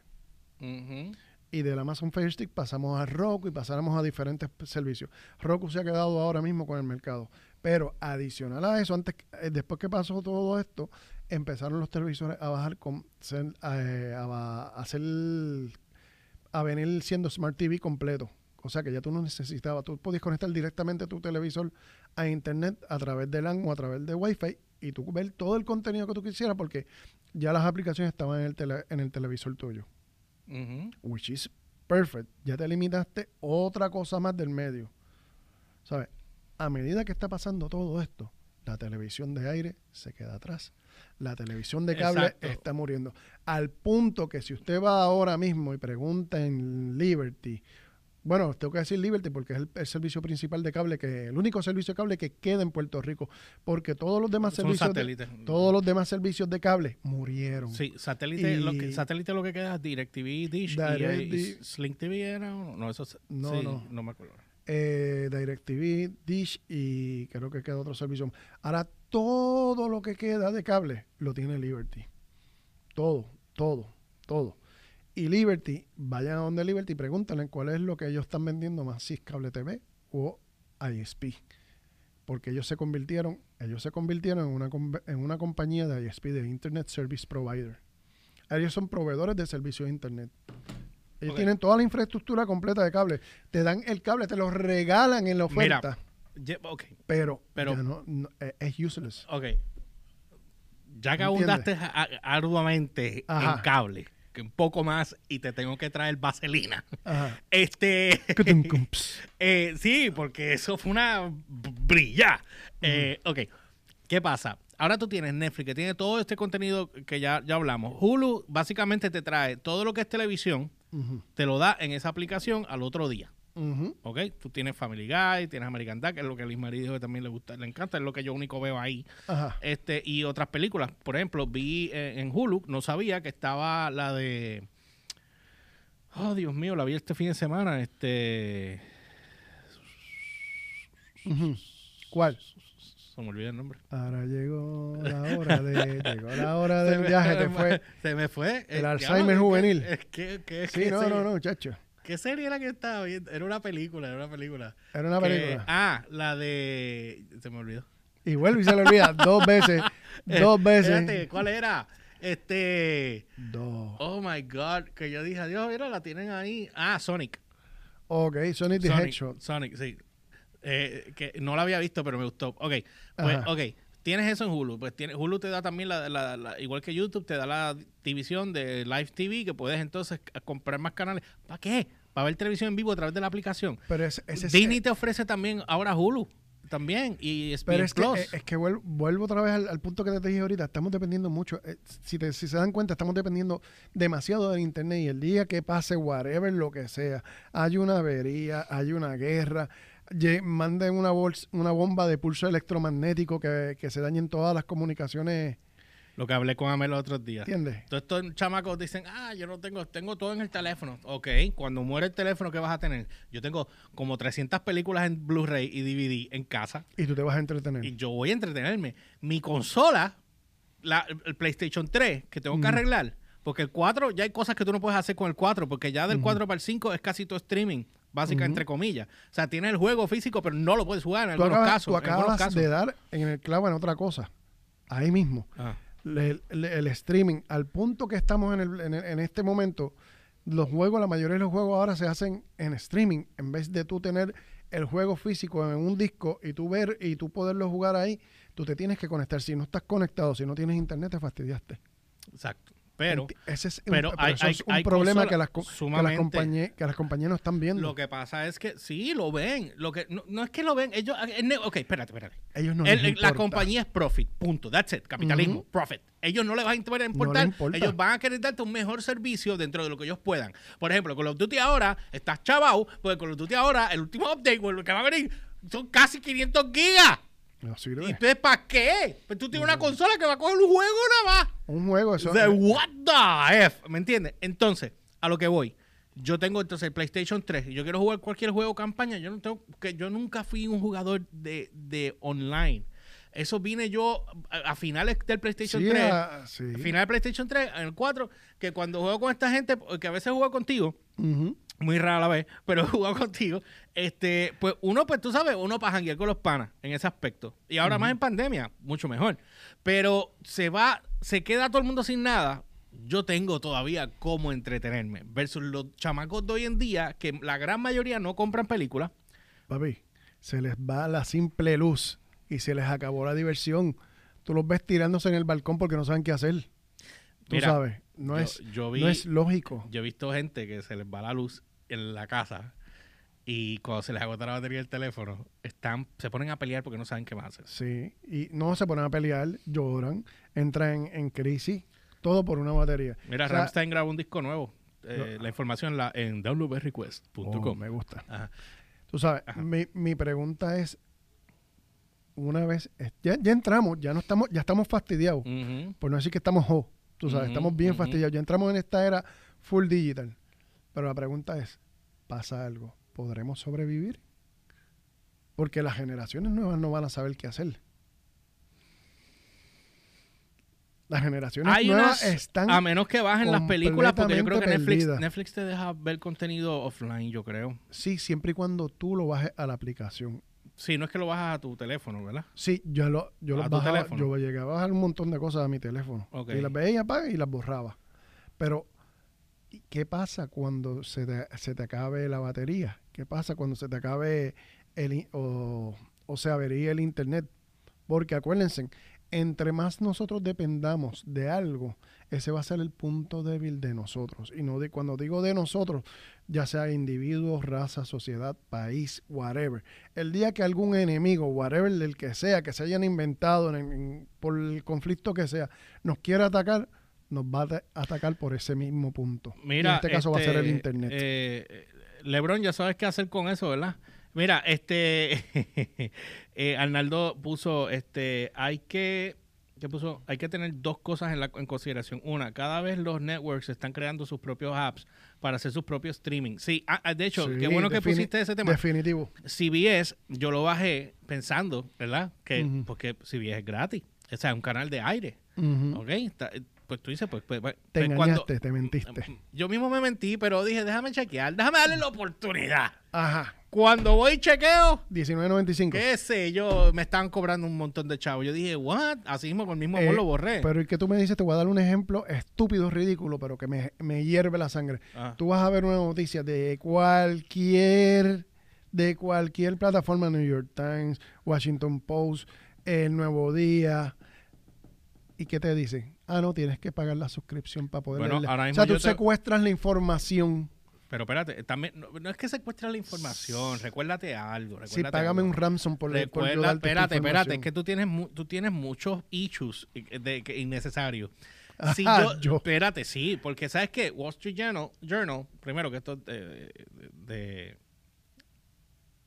Speaker 2: Y del Amazon Fire pasamos a Roku y pasamos a diferentes servicios. Roku se ha quedado ahora mismo con el mercado. Pero adicional a eso, antes, eh, después que pasó todo esto, empezaron los televisores a bajar con ser- eh, a, a hacer a venir siendo Smart TV completo. O sea que ya tú no necesitabas, tú podías conectar directamente tu televisor a internet a través de LAN o a través de Wi-Fi y tú ver todo el contenido que tú quisieras porque ya las aplicaciones estaban en el, tele- en el televisor tuyo Which is perfect. Ya te limitaste otra cosa más del medio. ¿Sabes? A medida que está pasando todo esto, la televisión de aire se queda atrás. La televisión de cable
Speaker 1: Exacto.
Speaker 2: está muriendo. Al punto que si usted va ahora mismo y pregunta en Liberty, bueno, tengo que decir Liberty porque es el, el servicio principal de cable, que el único servicio de cable que queda en Puerto Rico, porque todos los demás
Speaker 1: Son
Speaker 2: servicios de, todos los demás servicios de cable murieron.
Speaker 1: Sí, satélite, lo que,
Speaker 2: Y-
Speaker 1: satélite lo que queda es DirecTV, Dish y,
Speaker 2: Direct
Speaker 1: y
Speaker 2: Di-
Speaker 1: Sling TV era no, no, eso es-
Speaker 2: No,
Speaker 1: sí,
Speaker 2: no.
Speaker 1: no me acuerdo.
Speaker 2: eh, DirecTV, Dish y creo que queda otro servicio. Ahora todo lo que queda de cable lo tiene Liberty. Todo, todo, todo. Y Liberty, vayan a donde Liberty y pregúntenle cuál es lo que ellos están vendiendo más, si es cable TV o ISP. Porque ellos se convirtieron, ellos se convirtieron en una, en una compañía de ISP, de Internet Service Provider. Ellos son proveedores de servicios de Internet. Ellos tienen toda la infraestructura completa de cable. Te dan el cable, te lo regalan en la
Speaker 1: Mira,
Speaker 2: oferta. Pero
Speaker 1: pero-
Speaker 2: ya no- no, eh, es useless.
Speaker 1: ok. Ya que
Speaker 2: ¿Entiendes?
Speaker 1: abundaste arduamente
Speaker 2: Ajá.
Speaker 1: en cable, que un poco más y te tengo que traer vaselina.
Speaker 2: Ajá.
Speaker 1: Este, eh, sí, porque eso fue una brilla. Eh, ok, ¿qué pasa? Ahora tú tienes Netflix, que tiene todo este contenido que ya, ya hablamos. Hulu básicamente te trae todo lo que es televisión, te lo da en esa aplicación al otro día.
Speaker 2: Ujú.
Speaker 1: ¿Ok? Tú tienes Family Guy, tienes American Dad, que es lo que Liz Marie dijo que también le gusta, le encanta, es lo que yo único veo ahí.
Speaker 2: Ajá.
Speaker 1: Este, y otras películas. Por ejemplo, vi eh, en Hulu, no sabía que estaba la de. Oh, Dios mío, la vi este fin de semana. Este.
Speaker 2: ¿Cuál?
Speaker 1: Se me olvidó el nombre.
Speaker 2: Ahora llegó la hora de llegó la hora del
Speaker 1: me-
Speaker 2: viaje, te fue.
Speaker 1: Se me fue.
Speaker 2: El
Speaker 1: Eh,
Speaker 2: Alzheimer juvenil.
Speaker 1: ¿qué- qué- qué-
Speaker 2: Sí, no, no, no, muchacho.
Speaker 1: ¿Qué serie era que estaba viendo? Era una película, era una película.
Speaker 2: Era una
Speaker 1: Que-
Speaker 2: película.
Speaker 1: ah, la de. Se me olvidó.
Speaker 2: Y vuelve y se le olvida dos veces. dos
Speaker 1: Eh,
Speaker 2: veces.
Speaker 1: Espérate, ¿cuál era? Este.
Speaker 2: Dos.
Speaker 1: Oh my God, que yo dije, adiós, mira, la tienen ahí. Ah, Sonic.
Speaker 2: Ok, Sonic the
Speaker 1: Sonic,
Speaker 2: Hedgehog.
Speaker 1: Sonic, sí. Eh, que no la había visto, pero me gustó. Ok, pues,
Speaker 2: Ajá.
Speaker 1: ok. Tienes eso en Hulu. Pues tiene, Hulu te da también, la, la- la- igual que YouTube, te da la división de Live TV, que puedes entonces comprar más canales. ¿Para qué? Para ver televisión en vivo a través de la aplicación.
Speaker 2: Pero ese, ese es-
Speaker 1: Disney te ofrece también ahora Hulu. también y ESPN
Speaker 2: Pero es que,
Speaker 1: Plus.
Speaker 2: eh, es que vuel- vuelvo, otra vez al, al punto que te dije ahorita. Estamos dependiendo mucho. eh, si, te- si se dan cuenta, estamos dependiendo demasiado del Internet. Y el día que pase, whatever, lo que sea, hay una avería, hay una guerra, manden una, bomba de pulso electromagnético que, que se dañen todas las comunicaciones.
Speaker 1: Lo que hablé con Amel los otros días.
Speaker 2: ¿Entiendes?
Speaker 1: Todos estos chamacos dicen, ah, yo no tengo, tengo todo en el teléfono. Ok, cuando muere el teléfono, ¿qué vas a tener? Yo tengo como 300 películas en Blu-ray y DVD en casa
Speaker 2: Y tú te vas a entretener.
Speaker 1: y yo voy a entretenerme. Mi consola, la, el PlayStation 3, que tengo que arreglar, porque el 4, ya hay cosas que tú no puedes hacer con el 4, porque ya del
Speaker 2: Ujú.
Speaker 1: 4 para el 5 es casi todo streaming, básica, entre comillas. O sea, tienes el juego físico, pero no lo puedes jugar en
Speaker 2: tú
Speaker 1: algunos
Speaker 2: acabas,
Speaker 1: casos.
Speaker 2: tú
Speaker 1: en
Speaker 2: acabas
Speaker 1: casos.
Speaker 2: de dar en el clavo en otra cosa. Ahí mismo.
Speaker 1: Ah.
Speaker 2: Le- el, streaming, al punto que estamos en, el- en el- en este momento, los juegos, la mayoría de los juegos ahora se hacen en streaming, en vez de tú tener el juego físico en un disco y tú ver y tú poderlo jugar ahí, tú te tienes que conectar. Si no estás conectado, si no tienes internet, te fastidiaste.
Speaker 1: Exacto. Pero
Speaker 2: Ese es un,
Speaker 1: pero
Speaker 2: pero
Speaker 1: hay-
Speaker 2: eso es un
Speaker 1: hay
Speaker 2: problema que las, que, las compañías, que las compañías no están viendo.
Speaker 1: lo que pasa es que sí, lo ven. Lo que, no, no es que lo ven. Ellos, el ne- ok, espérate, espérate.
Speaker 2: Ellos no
Speaker 1: El- el- la compañía es profit, punto. That's it. Capitalismo, profit. Ellos no les va a importar.
Speaker 2: No les importa.
Speaker 1: Ellos van a querer darte un mejor servicio dentro de lo que ellos puedan. Por ejemplo, con los Duty ahora estás chavao, porque con los Duty ahora, el último update, o lo que va a venir, son casi 500 gigas.
Speaker 2: No sirve.
Speaker 1: ¿Y entonces para qué? Pues tú tienes una consola que va a coger un juego nada más.
Speaker 2: Un juego, eso
Speaker 1: De what the F, ¿me entiendes? Entonces, a lo que voy. Yo tengo entonces el PlayStation 3 y yo quiero jugar cualquier juego campaña. Yo no tengo que yo nunca fui un jugador de, de online. Eso vine yo a, a finales del PlayStation
Speaker 2: Sí,
Speaker 1: 3.
Speaker 2: ah, sí.
Speaker 1: a Final del PlayStation 3, en el 4, que cuando juego con esta gente, que a veces juego contigo,
Speaker 2: Ujú.
Speaker 1: Muy rara la vez, pero he jugado contigo, este, pues uno, pues tú sabes, uno para janguear con los panas en ese aspecto. Y ahora más en pandemia, mucho mejor. Pero se va, se queda todo el mundo sin nada. Yo tengo todavía cómo entretenerme. Versus los chamacos de hoy en día, que la gran mayoría no compran películas.
Speaker 2: Papi, se les va la simple luz y se les acabó la diversión. Tú los ves tirándose en el balcón porque no saben qué hacer. Tú
Speaker 1: Mira,
Speaker 2: sabes, no,
Speaker 1: yo-
Speaker 2: es,
Speaker 1: yo vi-
Speaker 2: no es lógico.
Speaker 1: Yo he visto gente que se les va la luz en la casa y cuando se les agota la batería del teléfono, están, se ponen a pelear porque no saben qué más hacer.
Speaker 2: Sí, y no se ponen a pelear, lloran, entran en, en crisis, todo por una batería.
Speaker 1: Mira,
Speaker 2: O sea,
Speaker 1: Ramstein grabó un disco nuevo. Eh, la información la, en www.request.com.
Speaker 2: oh, me gusta.
Speaker 1: Ajá.
Speaker 2: Tú sabes,
Speaker 1: Ajá.
Speaker 2: mi, mi pregunta es, una vez, ya, ya entramos, ya no estamos, ya estamos fastidiados. Por no decir que estamos ho, tú sabes, estamos bien fastidiados. Ya entramos en esta era full digital. Pero la pregunta es, ¿pasa algo? ¿Podremos sobrevivir? Porque las generaciones nuevas no van a saber qué hacer. Las generaciones
Speaker 1: Hay
Speaker 2: nuevas
Speaker 1: unas,
Speaker 2: están...
Speaker 1: a menos que bajen las películas, porque yo creo que Netflix. Netflix te deja ver contenido offline, yo creo.
Speaker 2: Sí, siempre y cuando tú lo bajes a la aplicación.
Speaker 1: Sí, no es que lo bajas a tu teléfono, ¿verdad?
Speaker 2: Sí, yo lo, yo
Speaker 1: ¿A
Speaker 2: lo
Speaker 1: tu
Speaker 2: bajaba,
Speaker 1: teléfono?
Speaker 2: yo llegaba a bajar un montón de cosas a mi teléfono.
Speaker 1: Ok.
Speaker 2: Y las veía apaga y las borraba. Pero, ¿y ¿qué pasa cuando se te, se te acabe la batería? ¿Qué pasa cuando se te acabe el o, o se avería el internet? Porque acuérdense, entre más nosotros dependamos de algo, ese va a ser el punto débil de nosotros. Y no de cuando digo de nosotros, ya sea individuos, raza, sociedad, país, whatever. El día que algún enemigo, whatever del que sea, que se hayan inventado en- en- por el conflicto que sea, nos quiera atacar, nos va a ata- atacar por ese mismo punto. Y
Speaker 1: Mira,
Speaker 2: en este caso va a ser el
Speaker 1: este,
Speaker 2: internet.
Speaker 1: eh, Lebron, ya sabes qué hacer con eso, ¿verdad? Mira, este eh, Arnaldo puso, este, hay que, ¿qué puso? Hay que tener dos cosas en, la, en consideración. Una, cada vez los networks están creando sus propios apps para hacer sus propios streaming. Sí, ah, ah, de hecho,
Speaker 2: Sí,
Speaker 1: qué bueno que pusiste ese tema.
Speaker 2: Definitivo.
Speaker 1: CBS, yo lo bajé pensando, ¿verdad? Que
Speaker 2: Ujú.
Speaker 1: porque CBS es gratis. O sea, es un canal de aire. ¿Ok? Está- pues tú dices, pues, pues, pues,
Speaker 2: Te
Speaker 1: pues, cuando-
Speaker 2: engañaste, te mentiste.
Speaker 1: yo mismo me mentí, pero dije, déjame chequear, déjame darle la oportunidad.
Speaker 2: Ajá.
Speaker 1: Cuando voy y chequeo,
Speaker 2: 19.95.
Speaker 1: qué sé yo, me estaban cobrando un montón de chavos. Yo dije, what? Así mismo con el mismo amor
Speaker 2: Eh,
Speaker 1: lo borré.
Speaker 2: Pero el que tú me dices, te voy a dar un ejemplo estúpido, ridículo, pero que me, me hierve la sangre.
Speaker 1: Ah.
Speaker 2: Tú vas a ver una noticia de cualquier, de cualquier plataforma, New York Times, Washington Post, El Nuevo Día. ¿Y qué te dicen? Ah, no, tienes que pagar la suscripción para poder
Speaker 1: Bueno,
Speaker 2: leerla.
Speaker 1: ahora
Speaker 2: O sea, tú
Speaker 1: yo te-
Speaker 2: secuestras la información
Speaker 1: Pero espérate, también, no, no es que secuestre la información, recuérdate algo.
Speaker 2: Sí,
Speaker 1: recuérdate
Speaker 2: págame
Speaker 1: algo.
Speaker 2: un ransom por, yo
Speaker 1: Recuerda,
Speaker 2: darte esta
Speaker 1: espérate, espérate, es que tú tienes, mu- tú tienes muchos issues eh, de, que innecesarios. Si yo,
Speaker 2: yo.
Speaker 1: espérate, sí, porque sabes que Wall Street Journal, Journal, primero que esto es de, de,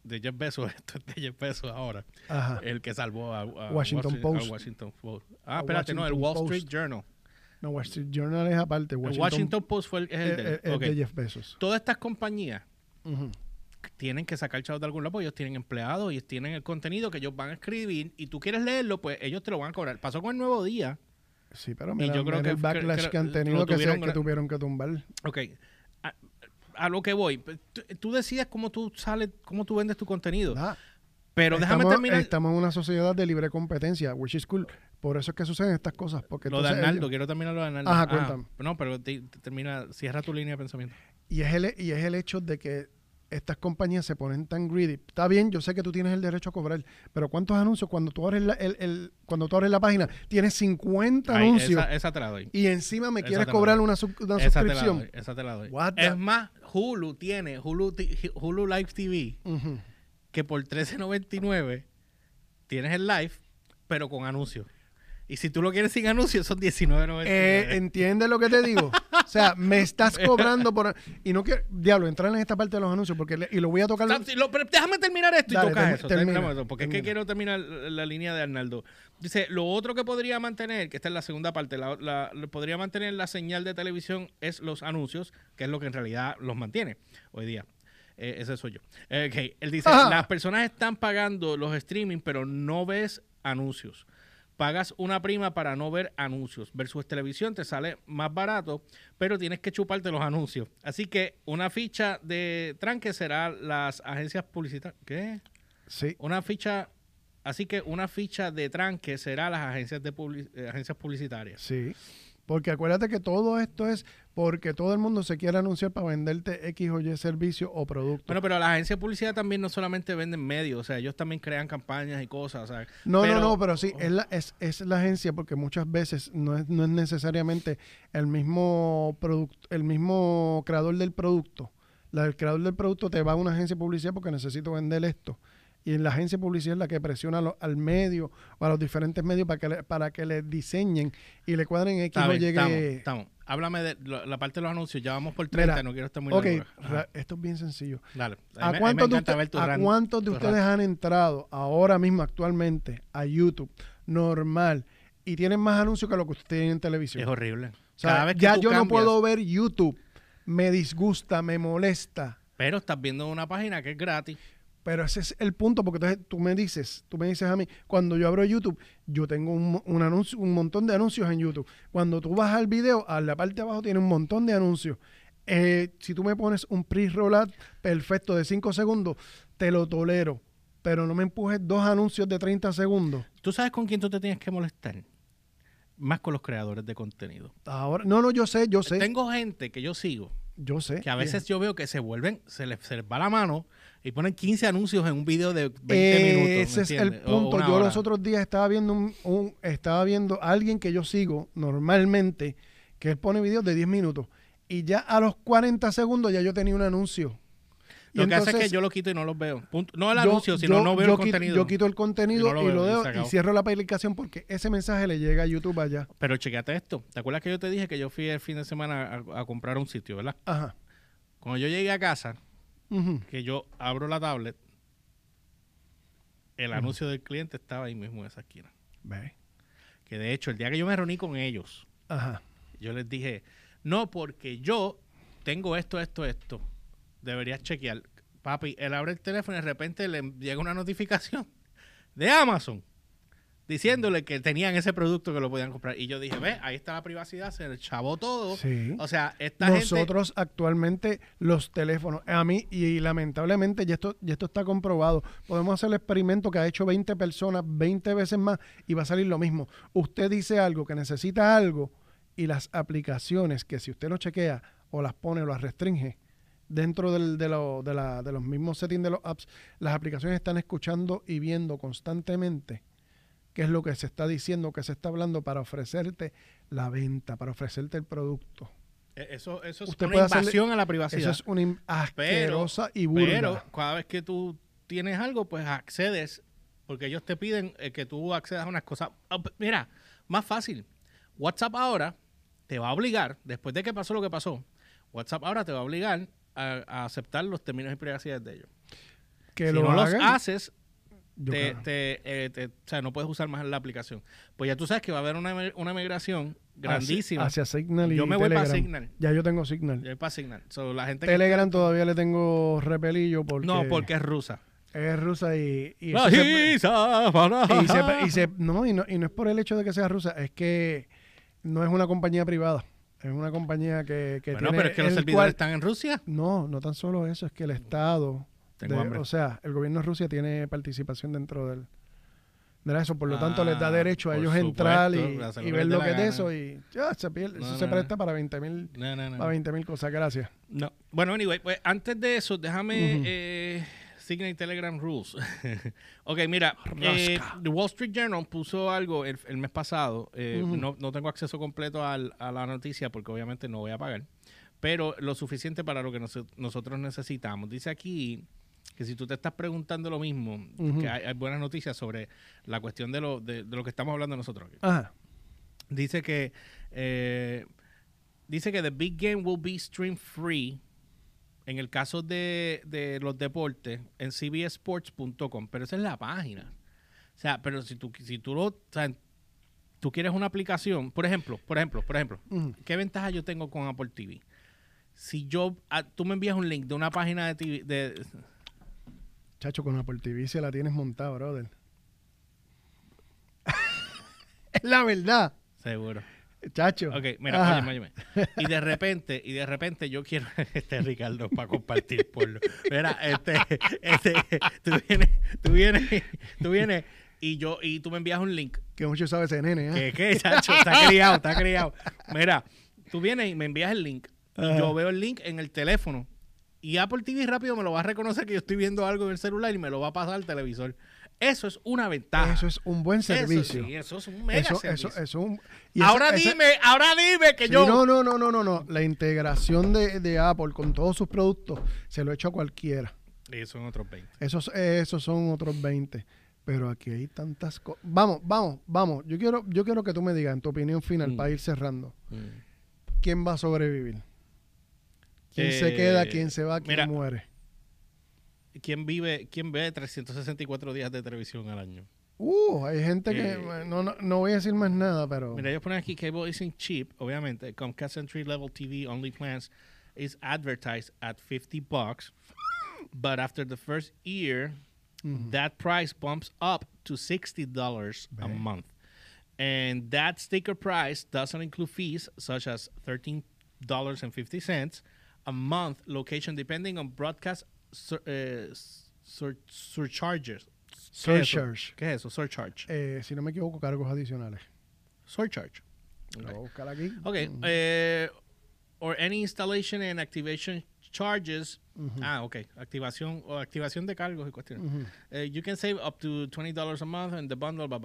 Speaker 1: de Jeff Bezos, esto es de Jeff Bezos ahora,
Speaker 2: Ajá.
Speaker 1: el que salvó a, a
Speaker 2: Washington Post.
Speaker 1: a Washington Post. Ah, espérate, no, el
Speaker 2: Washington
Speaker 1: Wall
Speaker 2: Post.
Speaker 1: Street Journal.
Speaker 2: No, Wall Street Journal es aparte.
Speaker 1: el
Speaker 2: Washington,
Speaker 1: Washington Post fue el, es el
Speaker 2: eh,
Speaker 1: de,
Speaker 2: eh, es
Speaker 1: ok.
Speaker 2: de Jeff Bezos.
Speaker 1: Todas estas compañías tienen que sacar chavos de algún lado, porque ellos tienen empleados, ellos tienen el contenido que ellos van a escribir y tú quieres leerlo, pues ellos te lo van a cobrar. Pasó con el Nuevo Día.
Speaker 2: Sí, pero
Speaker 1: Y
Speaker 2: mira,
Speaker 1: yo creo
Speaker 2: mira
Speaker 1: que-
Speaker 2: el backlash
Speaker 1: que-
Speaker 2: que, han tenido que,
Speaker 1: tuvieron
Speaker 2: que
Speaker 1: gra-
Speaker 2: tuvieron que tumbar.
Speaker 1: Ok. A, a lo que voy. Tú, tú decides cómo tú sales, cómo tú vendes tu contenido. Pero déjame
Speaker 2: estamos,
Speaker 1: terminar
Speaker 2: estamos en una sociedad de libre competencia, which is cool. Por eso es que suceden estas cosas. Porque
Speaker 1: lo de Arnaldo.
Speaker 2: ellos-
Speaker 1: Quiero terminar lo de Arnaldo.
Speaker 2: Ajá,
Speaker 1: Ah,
Speaker 2: cuéntame.
Speaker 1: no, pero te- te termina, cierra tu línea de pensamiento.
Speaker 2: y, es el, y es el hecho de que estas compañías se ponen tan greedy. Está bien, yo sé que tú tienes el derecho a cobrar, pero ¿cuántos anuncios cuando tú abres la, el, el- cuando tú abres la página tienes 50
Speaker 1: Ahí,
Speaker 2: anuncios
Speaker 1: esa, esa te la doy.
Speaker 2: y encima me
Speaker 1: esa
Speaker 2: quieres cobrar una, sub- una
Speaker 1: Esa te la
Speaker 2: suscripción?
Speaker 1: doy. Esa te la doy.
Speaker 2: What the-
Speaker 1: Es más, Hulu tiene, Hulu, Hulu Live TV, que por $13.99 tienes el live, pero con anuncios. Y si tú lo quieres sin anuncios, son $19.99.
Speaker 2: Eh, ¿Entiendes lo que te digo? O sea, me estás cobrando por... Y no quiero... Diablo, entrar en esta parte de los anuncios porque... le- y lo voy a tocar...
Speaker 1: Lo- pero déjame terminar esto
Speaker 2: Dale,
Speaker 1: y tocas
Speaker 2: termi-
Speaker 1: eso.
Speaker 2: termina,
Speaker 1: terminamos eso, porque es que quiero terminar la la línea de Arnaldo. Dice, lo otro que podría mantener, que esta es la segunda parte, la, podría mantener la señal de televisión es los anuncios, que es lo que en realidad los mantiene hoy día. Eh, ese soy yo. Eh, ok, Él dice, las personas están pagando los streaming, pero no ves anuncios. Pagas una prima para no ver anuncios. Versus televisión te sale más barato, pero tienes que chuparte los anuncios. Así que una ficha de tranque será las agencias publicitarias. ¿Qué?
Speaker 2: Sí.
Speaker 1: Una ficha. Así que una ficha de tranque será las agencias de publi- eh, agencias publicitarias.
Speaker 2: Sí. Porque acuérdate que todo esto es porque todo el mundo se quiere anunciar para venderte X o Y servicio o producto.
Speaker 1: Bueno, pero las agencias de publicidad también no solamente venden medios, o sea, ellos también crean campañas y cosas. O sea,
Speaker 2: no,
Speaker 1: pero-
Speaker 2: no, no, pero sí, es la, es, es la agencia porque muchas veces no es, no es necesariamente el mismo producto, el mismo creador del producto. La, el creador del producto te va a una agencia de publicidad porque necesito vender esto. Y la agencia de publicidad es la que presiona lo- al medio o a los diferentes medios para que le, para que le diseñen y le cuadren X o Y.
Speaker 1: Háblame de la parte de los anuncios. Ya vamos por 30,
Speaker 2: Mira,
Speaker 1: no quiero estar muy
Speaker 2: Ok, ra- esto es bien sencillo.
Speaker 1: Dale.
Speaker 2: ¿A,
Speaker 1: me-
Speaker 2: cuántos, de, usted- a
Speaker 1: ran-
Speaker 2: cuántos de ustedes
Speaker 1: ran-
Speaker 2: han entrado ahora mismo, actualmente, a YouTube, normal, y tienen más anuncios que lo que usted tiene en televisión?
Speaker 1: Es horrible.
Speaker 2: O sea,
Speaker 1: Cada vez que
Speaker 2: ya yo no puedo ver YouTube. Me disgusta, me molesta.
Speaker 1: Pero estás viendo una página que es gratis.
Speaker 2: Pero ese es el punto, porque entonces tú me dices, tú me dices a mí, cuando yo abro YouTube, yo tengo un, un anuncio, un montón de anuncios en YouTube. Cuando tú vas al video, a la parte de abajo tiene un montón de anuncios. Eh, si tú me pones un pre-rollout perfecto de 5 segundos, te lo tolero. Pero no me empujes dos anuncios de 30 segundos.
Speaker 1: ¿Tú sabes con quién tú te tienes que molestar? Más con los creadores de contenido.
Speaker 2: Ahora, no, no, yo sé, yo sé.
Speaker 1: Tengo gente que yo sigo
Speaker 2: yo sé.
Speaker 1: que a veces yo veo que se vuelven, se les, se les va la mano y ponen 15 anuncios en un video de 20 minutos. ¿me
Speaker 2: Ese es el punto. Yo
Speaker 1: hora.
Speaker 2: los otros días estaba viendo un, un- estaba viendo a alguien que yo sigo normalmente que él pone videos de 10 minutos y ya a los 40 segundos ya yo tenía un anuncio. Y
Speaker 1: Lo que hace es que
Speaker 2: entonces
Speaker 1: yo lo quito y no los veo. Punto. No el
Speaker 2: yo-
Speaker 1: anuncio, sino
Speaker 2: yo-
Speaker 1: no veo el
Speaker 2: quito-
Speaker 1: contenido.
Speaker 2: Yo quito el contenido
Speaker 1: Y no lo
Speaker 2: y
Speaker 1: veo,
Speaker 2: lo dejo y cierro la aplicación porque ese mensaje le llega a YouTube allá.
Speaker 1: Pero chequeate esto. ¿Te acuerdas que yo te dije que yo fui el fin de semana a, a comprar un sitio, verdad?
Speaker 2: Ajá.
Speaker 1: Cuando yo llegué a casa, Que yo abro la tablet, el anuncio del cliente estaba ahí mismo en esa esquina.
Speaker 2: Ve.
Speaker 1: Que de hecho, el día que yo me reuní con ellos,
Speaker 2: Ajá.
Speaker 1: yo les dije, no, porque yo tengo esto, esto, esto. Deberías chequear. Papi, él abre el teléfono y de repente le llega una notificación de Amazon diciéndole que tenían ese producto que lo podían comprar. Y yo dije, ve, ahí está la privacidad, se le chavó todo.
Speaker 2: Sí.
Speaker 1: O sea, esta gente...
Speaker 2: Nosotros actualmente los teléfonos, a mí y, lamentablemente, y esto, y esto está comprobado, podemos hacer el experimento que ha hecho 20 personas 20 veces más y va a salir lo mismo. Usted dice algo, que necesita algo y las aplicaciones que si usted lo chequea o las pone o las restringe dentro del- de, lo- de la- de los mismos settings de los apps, las aplicaciones están escuchando y viendo constantemente qué es lo que se está diciendo, qué se está hablando para ofrecerte la venta, para ofrecerte el producto.
Speaker 1: Eh, Eso, eso es
Speaker 2: Usted
Speaker 1: una
Speaker 2: hacerle-
Speaker 1: invasión a la privacidad.
Speaker 2: Eso es una asquerosa y burda.
Speaker 1: Pero cada vez que tú tienes algo, pues accedes, porque ellos te piden eh, que tú accedas a unas cosas. Ah, Mira, más fácil. WhatsApp ahora te va a obligar, después de que pasó lo que pasó, WhatsApp ahora te va a obligar a, a aceptar los términos y privacidad de ellos.
Speaker 2: que
Speaker 1: si
Speaker 2: lo
Speaker 1: no los
Speaker 2: hagan,
Speaker 1: haces, te, te, eh, te- o sea, no puedes usar más la aplicación. Pues ya tú sabes que va a haber una, una migración grandísima.
Speaker 2: Hacia, hacia Signal y
Speaker 1: Yo me voy para. Signal.
Speaker 2: Ya yo tengo Signal.
Speaker 1: Ya es para Signal. So, la gente que-
Speaker 2: Telegram todavía le tengo repelillo porque,
Speaker 1: no, porque es rusa.
Speaker 2: es rusa y, y,
Speaker 1: La
Speaker 2: se- y se- y se- no, y no, y no es por el hecho de que sea rusa, es que no es una compañía privada, es una compañía que, que
Speaker 1: Bueno,
Speaker 2: tiene
Speaker 1: pero es que los servidores
Speaker 2: cual-
Speaker 1: están en Rusia.
Speaker 2: No, no tan solo eso, es que el Estado,
Speaker 1: Tengo
Speaker 2: de-
Speaker 1: hambre.
Speaker 2: o sea, el gobierno de Rusia tiene participación dentro del de eso, por lo tanto les da
Speaker 1: Ah,
Speaker 2: derecho a ellos entrar y,
Speaker 1: supuesto, hacer
Speaker 2: y ver lo que es
Speaker 1: gana.
Speaker 2: eso y ya, se pierde,
Speaker 1: No,
Speaker 2: eso
Speaker 1: no,
Speaker 2: se presta para 20 mil
Speaker 1: No, no, no.
Speaker 2: para 20 mil cosas, gracias.
Speaker 1: No. Bueno, anyway, pues antes de eso, déjame
Speaker 2: Ujú.
Speaker 1: eh, Signal y Telegram Rules. ok, mira, eh. The Wall Street Journal puso algo el, el mes pasado. eh, no, no tengo acceso completo al- a la noticia porque obviamente no voy a pagar. Pero lo suficiente para lo que nos- nosotros necesitamos. Dice aquí que si tú te estás preguntando lo mismo, que hay, hay buenas noticias sobre la cuestión de lo, de, de lo que estamos hablando nosotros. aquí.
Speaker 2: Ajá.
Speaker 1: Dice que eh, dice que the big game will be stream free en el caso de, de los deportes en cbsports.com, pero esa es la página. O sea, pero si tú si tú lo, o sea, tú quieres una aplicación, por ejemplo, por ejemplo, por ejemplo. ¿qué ventaja yo tengo con Apple TV? Si yo ah, tú me envías un link de una página de TV de
Speaker 2: Chacho, con TV se la tienes montada, brother. es la verdad,
Speaker 1: seguro.
Speaker 2: chacho.
Speaker 1: Ok, mira, óyeme, óyeme. Y de repente, y de repente yo quiero este Ricardo para compartir por Mira, este, este, tú vienes, tú vienes, tú vienes y yo, y tú me envías un link.
Speaker 2: Que mucho sabe ese nene, ¿eh?
Speaker 1: Que, que, chacho, está criado, está criado. Mira, tú vienes y me envías el link. y
Speaker 2: Ajá.
Speaker 1: yo veo el link en el teléfono. Y Apple TV rápido me lo va a reconocer que yo estoy viendo algo en el celular y me lo va a pasar al televisor. Eso es una ventaja.
Speaker 2: Eso es un buen servicio.
Speaker 1: Eso, sí, eso es un mega
Speaker 2: Eso,
Speaker 1: servicio.
Speaker 2: eso, eso un- y esa-
Speaker 1: ahora dime, ahora dime que
Speaker 2: Sí,
Speaker 1: yo...
Speaker 2: No, no, no, no, no, no. La integración de, de Apple con todos sus productos se lo he hecho a cualquiera.
Speaker 1: Y son otros 20.
Speaker 2: Esos, esos son otros 20. Pero aquí hay tantas cosas. Vamos, vamos, vamos. Yo quiero, yo quiero que tú me digas, en tu opinión final,
Speaker 1: Mm.
Speaker 2: para ir cerrando, ¿quién va a sobrevivir? ¿Quién se
Speaker 1: Eh,
Speaker 2: queda? ¿Quién se va? ¿Quién
Speaker 1: mira.
Speaker 2: muere?
Speaker 1: ¿Quién vive, quién ve 364 días de televisión al año?
Speaker 2: Uh, hay gente que...
Speaker 1: Eh,
Speaker 2: no, no, no voy a decir más nada, pero...
Speaker 1: Mira, ellos ponen aquí cable isn't cheap, obviamente. Comcast entry level TV only plans is advertised at 50 bucks, but after the first year, that price bumps up to $60 a month. And that sticker price doesn't include fees such as $13.50 a month location depending on broadcast sur- eh, sur- surcharges.
Speaker 2: Surcharge.
Speaker 1: ¿Qué es eso? Surcharge.
Speaker 2: Eh, si no me equivoco, cargos adicionales.
Speaker 1: Surcharge.
Speaker 2: Lo
Speaker 1: Ok.
Speaker 2: voy a buscar aquí.
Speaker 1: Okay.
Speaker 2: Mm.
Speaker 1: eh, or any installation and activation charges. Ah, okay. Activación o activación de cargos y cuestiones. Eh, you can save up to $20 a month and the bundle, ba.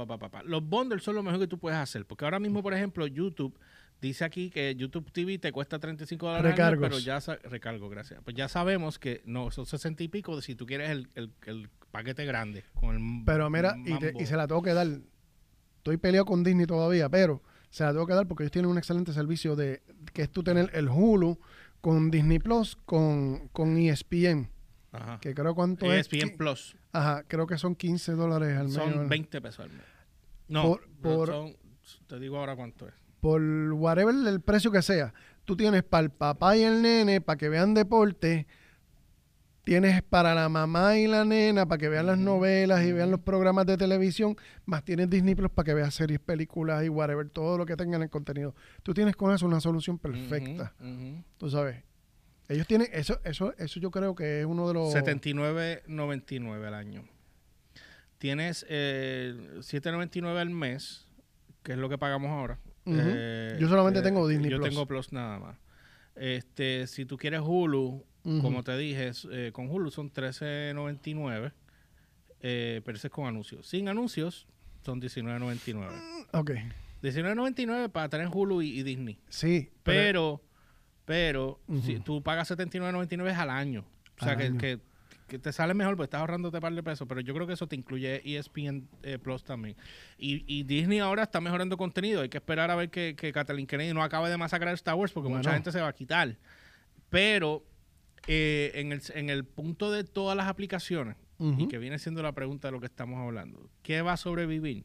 Speaker 1: Los bundles son lo mejor que tú puedes hacer. Porque ahora mismo, por ejemplo, YouTube dice aquí que YouTube TV te cuesta 35 dólares
Speaker 2: Recargos.
Speaker 1: pero ya recargo, gracias. Pues ya sabemos que no, son 60 y pico si tú quieres el, el- el paquete grande con el
Speaker 2: Pero mira, y, te- y se la tengo que dar. Estoy peleado con Disney todavía, pero se la tengo que dar porque ellos tienen un excelente servicio de que es tú tener el Hulu con Disney Plus con, con ESPN.
Speaker 1: Ajá.
Speaker 2: Que creo cuánto
Speaker 1: ESPN
Speaker 2: es.
Speaker 1: Plus.
Speaker 2: Ajá, creo que son 15 dólares al mes.
Speaker 1: Son 20 pesos al mes. No,
Speaker 2: Por- por-
Speaker 1: son- te digo ahora cuánto es.
Speaker 2: Por whatever el precio que sea. Tú tienes para el papá y el nene para que vean deporte. Tienes para la mamá y la nena para que vean las novelas y vean los programas de televisión. Más tienes Disney Plus para que veas series, películas y whatever, todo lo que tengan en el contenido. Tú tienes con eso una solución perfecta.
Speaker 1: Ujú.
Speaker 2: Tú sabes. Ellos tienen, eso, eso, eso yo creo que es uno de los...
Speaker 1: 79.99 al año. Tienes eh, 7.99 al mes, que es lo que pagamos ahora. Eh,
Speaker 2: Yo solamente
Speaker 1: que-
Speaker 2: tengo Disney
Speaker 1: Yo
Speaker 2: Plus.
Speaker 1: tengo Plus nada más. Este, si tú quieres Hulu, como te dije, eh, con Hulu son 13.99, eh, pero ese es con anuncios. Sin anuncios son 19.99.
Speaker 2: Ok.
Speaker 1: 19.99 para tener Hulu y, y Disney.
Speaker 2: Sí. Pero,
Speaker 1: pero si
Speaker 2: Ujú.
Speaker 1: tú pagas 79.99 al año. O sea,
Speaker 2: Al
Speaker 1: que,
Speaker 2: año.
Speaker 1: que, que te sale mejor porque estás ahorrándote un par de pesos, pero yo creo que eso te incluye ESPN eh, Plus también. Y, y Disney ahora está mejorando contenido. Hay que esperar a ver que, que Kathleen Kennedy no acabe de masacrar Star Wars porque mucha gente se va a quitar. Pero eh, en, el, en el punto de todas las aplicaciones, y que viene siendo la pregunta de lo que estamos hablando, ¿qué va a sobrevivir?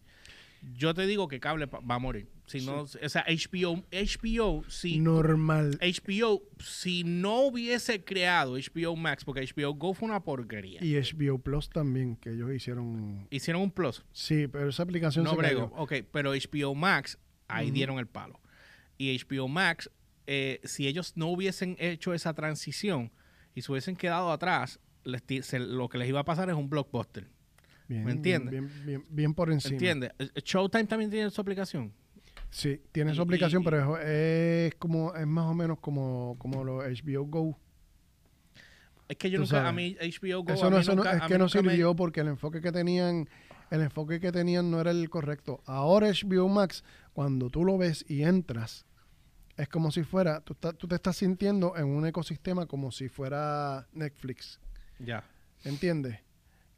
Speaker 1: Yo te digo que cable va a morir. Si no, o sea, HBO, HBO, si
Speaker 2: Normal.
Speaker 1: HBO, si no hubiese creado HBO Max, porque HBO Go fue una porquería.
Speaker 2: Y HBO Plus también, que ellos hicieron.
Speaker 1: Hicieron un plus.
Speaker 2: Sí, pero esa aplicación
Speaker 1: No
Speaker 2: se
Speaker 1: brego.
Speaker 2: cayó.
Speaker 1: Ok, pero HBO Max, ahí dieron el palo. Y HBO Max, eh, si ellos no hubiesen hecho esa transición y se hubiesen quedado atrás, les ti- se- lo que les iba a pasar es un blockbuster.
Speaker 2: Bien,
Speaker 1: ¿Me entiendes?
Speaker 2: Bien, bien, bien, por encima.
Speaker 1: ¿Entiendes? Showtime también tiene su aplicación.
Speaker 2: Sí, tiene
Speaker 1: Y-
Speaker 2: su aplicación,
Speaker 1: y-
Speaker 2: pero es, es como es más o menos como, como los HBO Go.
Speaker 1: Es que yo
Speaker 2: Tú
Speaker 1: nunca, a mí HBO Go,
Speaker 2: Eso
Speaker 1: a
Speaker 2: no,
Speaker 1: mí
Speaker 2: eso no- es
Speaker 1: a
Speaker 2: que no
Speaker 1: me-
Speaker 2: sirvió porque el enfoque que tenían, el enfoque que tenían no era el correcto. Ahora HBO Max, cuando tú lo ves y entras, es como si fuera, tú, tú te estás sintiendo en un ecosistema como si fuera Netflix.
Speaker 1: Ya.
Speaker 2: ¿Entiendes?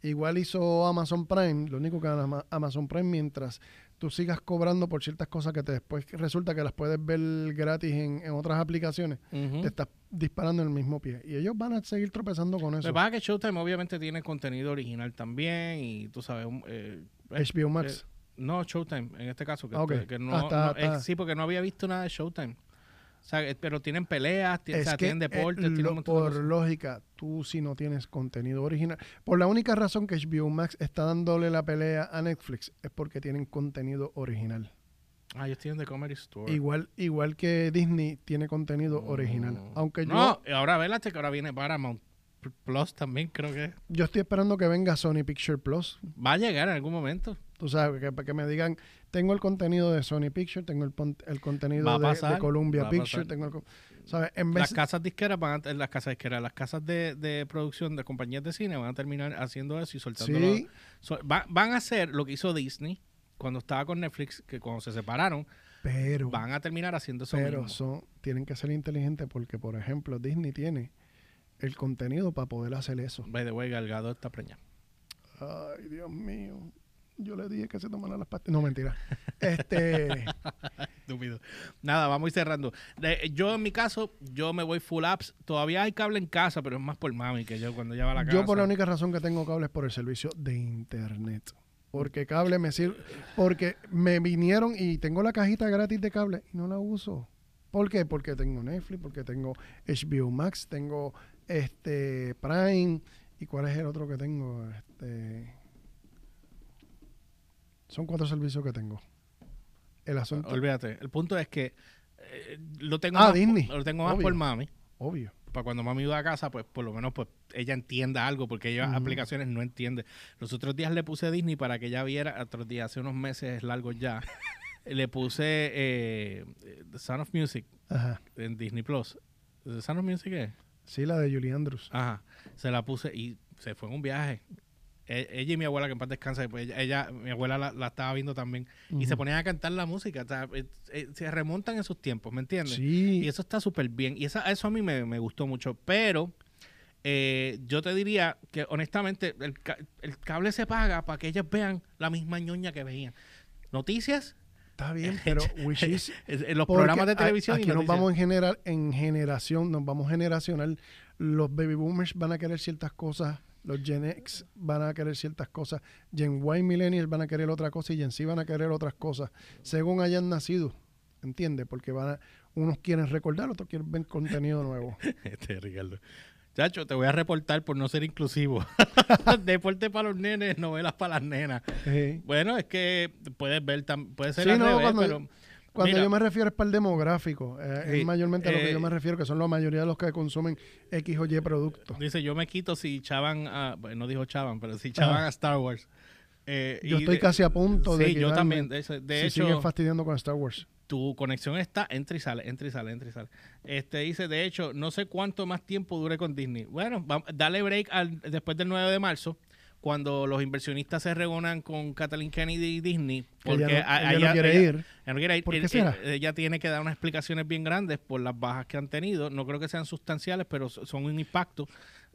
Speaker 2: Igual hizo Amazon Prime, lo único que Ama- Amazon Prime mientras tú sigas cobrando por ciertas cosas que te después resulta que las puedes ver gratis en, en otras aplicaciones, te estás disparando en el mismo pie. Y ellos van a seguir tropezando con
Speaker 1: Lo
Speaker 2: eso.
Speaker 1: que pasa es que Showtime obviamente tiene contenido original también y tú sabes... un- eh, eh,
Speaker 2: HBO Max.
Speaker 1: no, Showtime, en este caso. Que,
Speaker 2: Ah, ok.
Speaker 1: que no,
Speaker 2: Ah, está-
Speaker 1: no, eh, sí, porque no había visto nada de Showtime. O sea, eh, pero tienen peleas, tienen, o sea, tienen
Speaker 2: eh,
Speaker 1: deportes, tienen
Speaker 2: lo-
Speaker 1: de
Speaker 2: por lógica, tú si no tienes contenido original, por la única razón que HBO Max está dándole la pelea a Netflix es porque tienen contenido original.
Speaker 1: Ah, ellos tienen The Comedy Store.
Speaker 2: Igual, igual que Disney tiene contenido original.
Speaker 1: Mm.
Speaker 2: Aunque yo,
Speaker 1: No, ahora vélate que ahora viene Paramount Plus también, creo que
Speaker 2: yo estoy esperando que venga Sony Picture Plus.
Speaker 1: va a llegar en algún momento.
Speaker 2: Tú sabes, que, que me digan, tengo el contenido de Sony Picture, tengo el, el contenido de, Columbia Picture, tengo el, ¿sabes? En
Speaker 1: Las
Speaker 2: vez
Speaker 1: casas disqueras van a, las casas disqueras, las casas de, de producción de compañías de cine van a terminar haciendo eso y soltándolo.
Speaker 2: sí,
Speaker 1: So- va- van a hacer lo que hizo Disney cuando estaba con Netflix, que cuando se separaron,
Speaker 2: pero,
Speaker 1: van a terminar haciendo eso
Speaker 2: pero
Speaker 1: mismo.
Speaker 2: son, tienen que ser inteligentes porque, por ejemplo, Disney tiene el contenido para poder hacer eso.
Speaker 1: By the way, Galgado está preñado.
Speaker 2: Ay, Dios mío. Yo le dije que se tomara las pastillas. No, mentira. Este,
Speaker 1: Estúpido. Nada, vamos a ir cerrando. De- yo en mi caso, yo me voy full apps. Todavía hay cable en casa, pero es más por mami que yo cuando lleva la casa.
Speaker 2: yo por la única razón que tengo cable es por el servicio de internet. Porque cable me sirve. Porque me vinieron y tengo la cajita gratis de cable y no la uso. ¿Por qué? Porque tengo Netflix, porque tengo HBO Max, tengo este Prime. ¿Y cuál es el otro que tengo? Este. Son cuatro servicios que tengo. El asunto.
Speaker 1: Olvídate. El punto es que eh, lo tengo
Speaker 2: Ah,
Speaker 1: más,
Speaker 2: Disney.
Speaker 1: Lo tengo más
Speaker 2: Obvio.
Speaker 1: por mami.
Speaker 2: Obvio.
Speaker 1: Para cuando mami iba a casa, pues por lo menos pues ella entienda algo, porque ella aplicaciones no entiende. Los otros días le puse Disney para que ella viera, otros días, hace unos meses largos ya, le puse eh, The Sound of Music
Speaker 2: Ajá.
Speaker 1: en Disney Plus. ¿The Sound of Music es?
Speaker 2: Sí, la de Julie Andrews.
Speaker 1: Ajá. Se la puse y se fue en un viaje. E- Ella y mi abuela, que en paz descansa, pues ella, ella- mi abuela la, la estaba viendo también. Y se ponían a cantar la música. o sea, eh, eh, se remontan en sus tiempos, ¿me entiendes?
Speaker 2: Sí.
Speaker 1: Y eso está súper bien. Y esa, eso a mí me, me gustó mucho. Pero eh, yo te diría que honestamente el, el cable se paga para que ellos vean la misma ñoña que veían. Noticias,
Speaker 2: Está bien, pero which is-
Speaker 1: los programas de televisión. y
Speaker 2: Aquí nos vamos en general, en generación, nos vamos generacional. Los baby boomers van a querer ciertas cosas, los Gen X van a querer ciertas cosas, Gen Y millennials van a querer otra cosa y Gen Z van a querer otras cosas, según hayan nacido. ¿Entiendes? Porque van a, unos quieren recordar, otros quieren ver contenido nuevo.
Speaker 1: Este, Ricardo. Chacho, te voy a reportar por no ser inclusivo. Deporte para los nenes, novelas para las nenas.
Speaker 2: Sí.
Speaker 1: Bueno, es que puedes ver, puede ser
Speaker 2: Sí,
Speaker 1: al
Speaker 2: no,
Speaker 1: revés,
Speaker 2: cuando-
Speaker 1: pero...
Speaker 2: Cuando
Speaker 1: Mira,
Speaker 2: yo me refiero es para el demográfico, eh,
Speaker 1: Sí,
Speaker 2: es mayormente a lo que
Speaker 1: eh,
Speaker 2: yo me refiero, que son la mayoría de los que consumen X o Y productos.
Speaker 1: Dice, yo me quito si chavan a... bueno, no dijo chavan, pero si chavan
Speaker 2: Ah.
Speaker 1: a Star Wars. Eh,
Speaker 2: Yo
Speaker 1: y
Speaker 2: estoy
Speaker 1: de-
Speaker 2: casi a punto de
Speaker 1: Sí, yo también. De, hecho- de
Speaker 2: si
Speaker 1: hecho,
Speaker 2: siguen fastidiando con Star Wars.
Speaker 1: tu conexión está, entra y sale, entra y sale, entra y sale. Este dice, de hecho, no sé cuánto más tiempo dure con Disney. Bueno, va- dale break al- después del 9 de marzo, cuando los inversionistas se reúnan con Kathleen Kennedy y Disney,
Speaker 2: ella
Speaker 1: porque
Speaker 2: no-
Speaker 1: a-
Speaker 2: ella no quiere ir.
Speaker 1: ella no quiere ir.
Speaker 2: ¿Por qué será?
Speaker 1: Ella tiene que dar unas explicaciones bien grandes por las bajas que han tenido. No creo que sean sustanciales, pero so- son un impacto.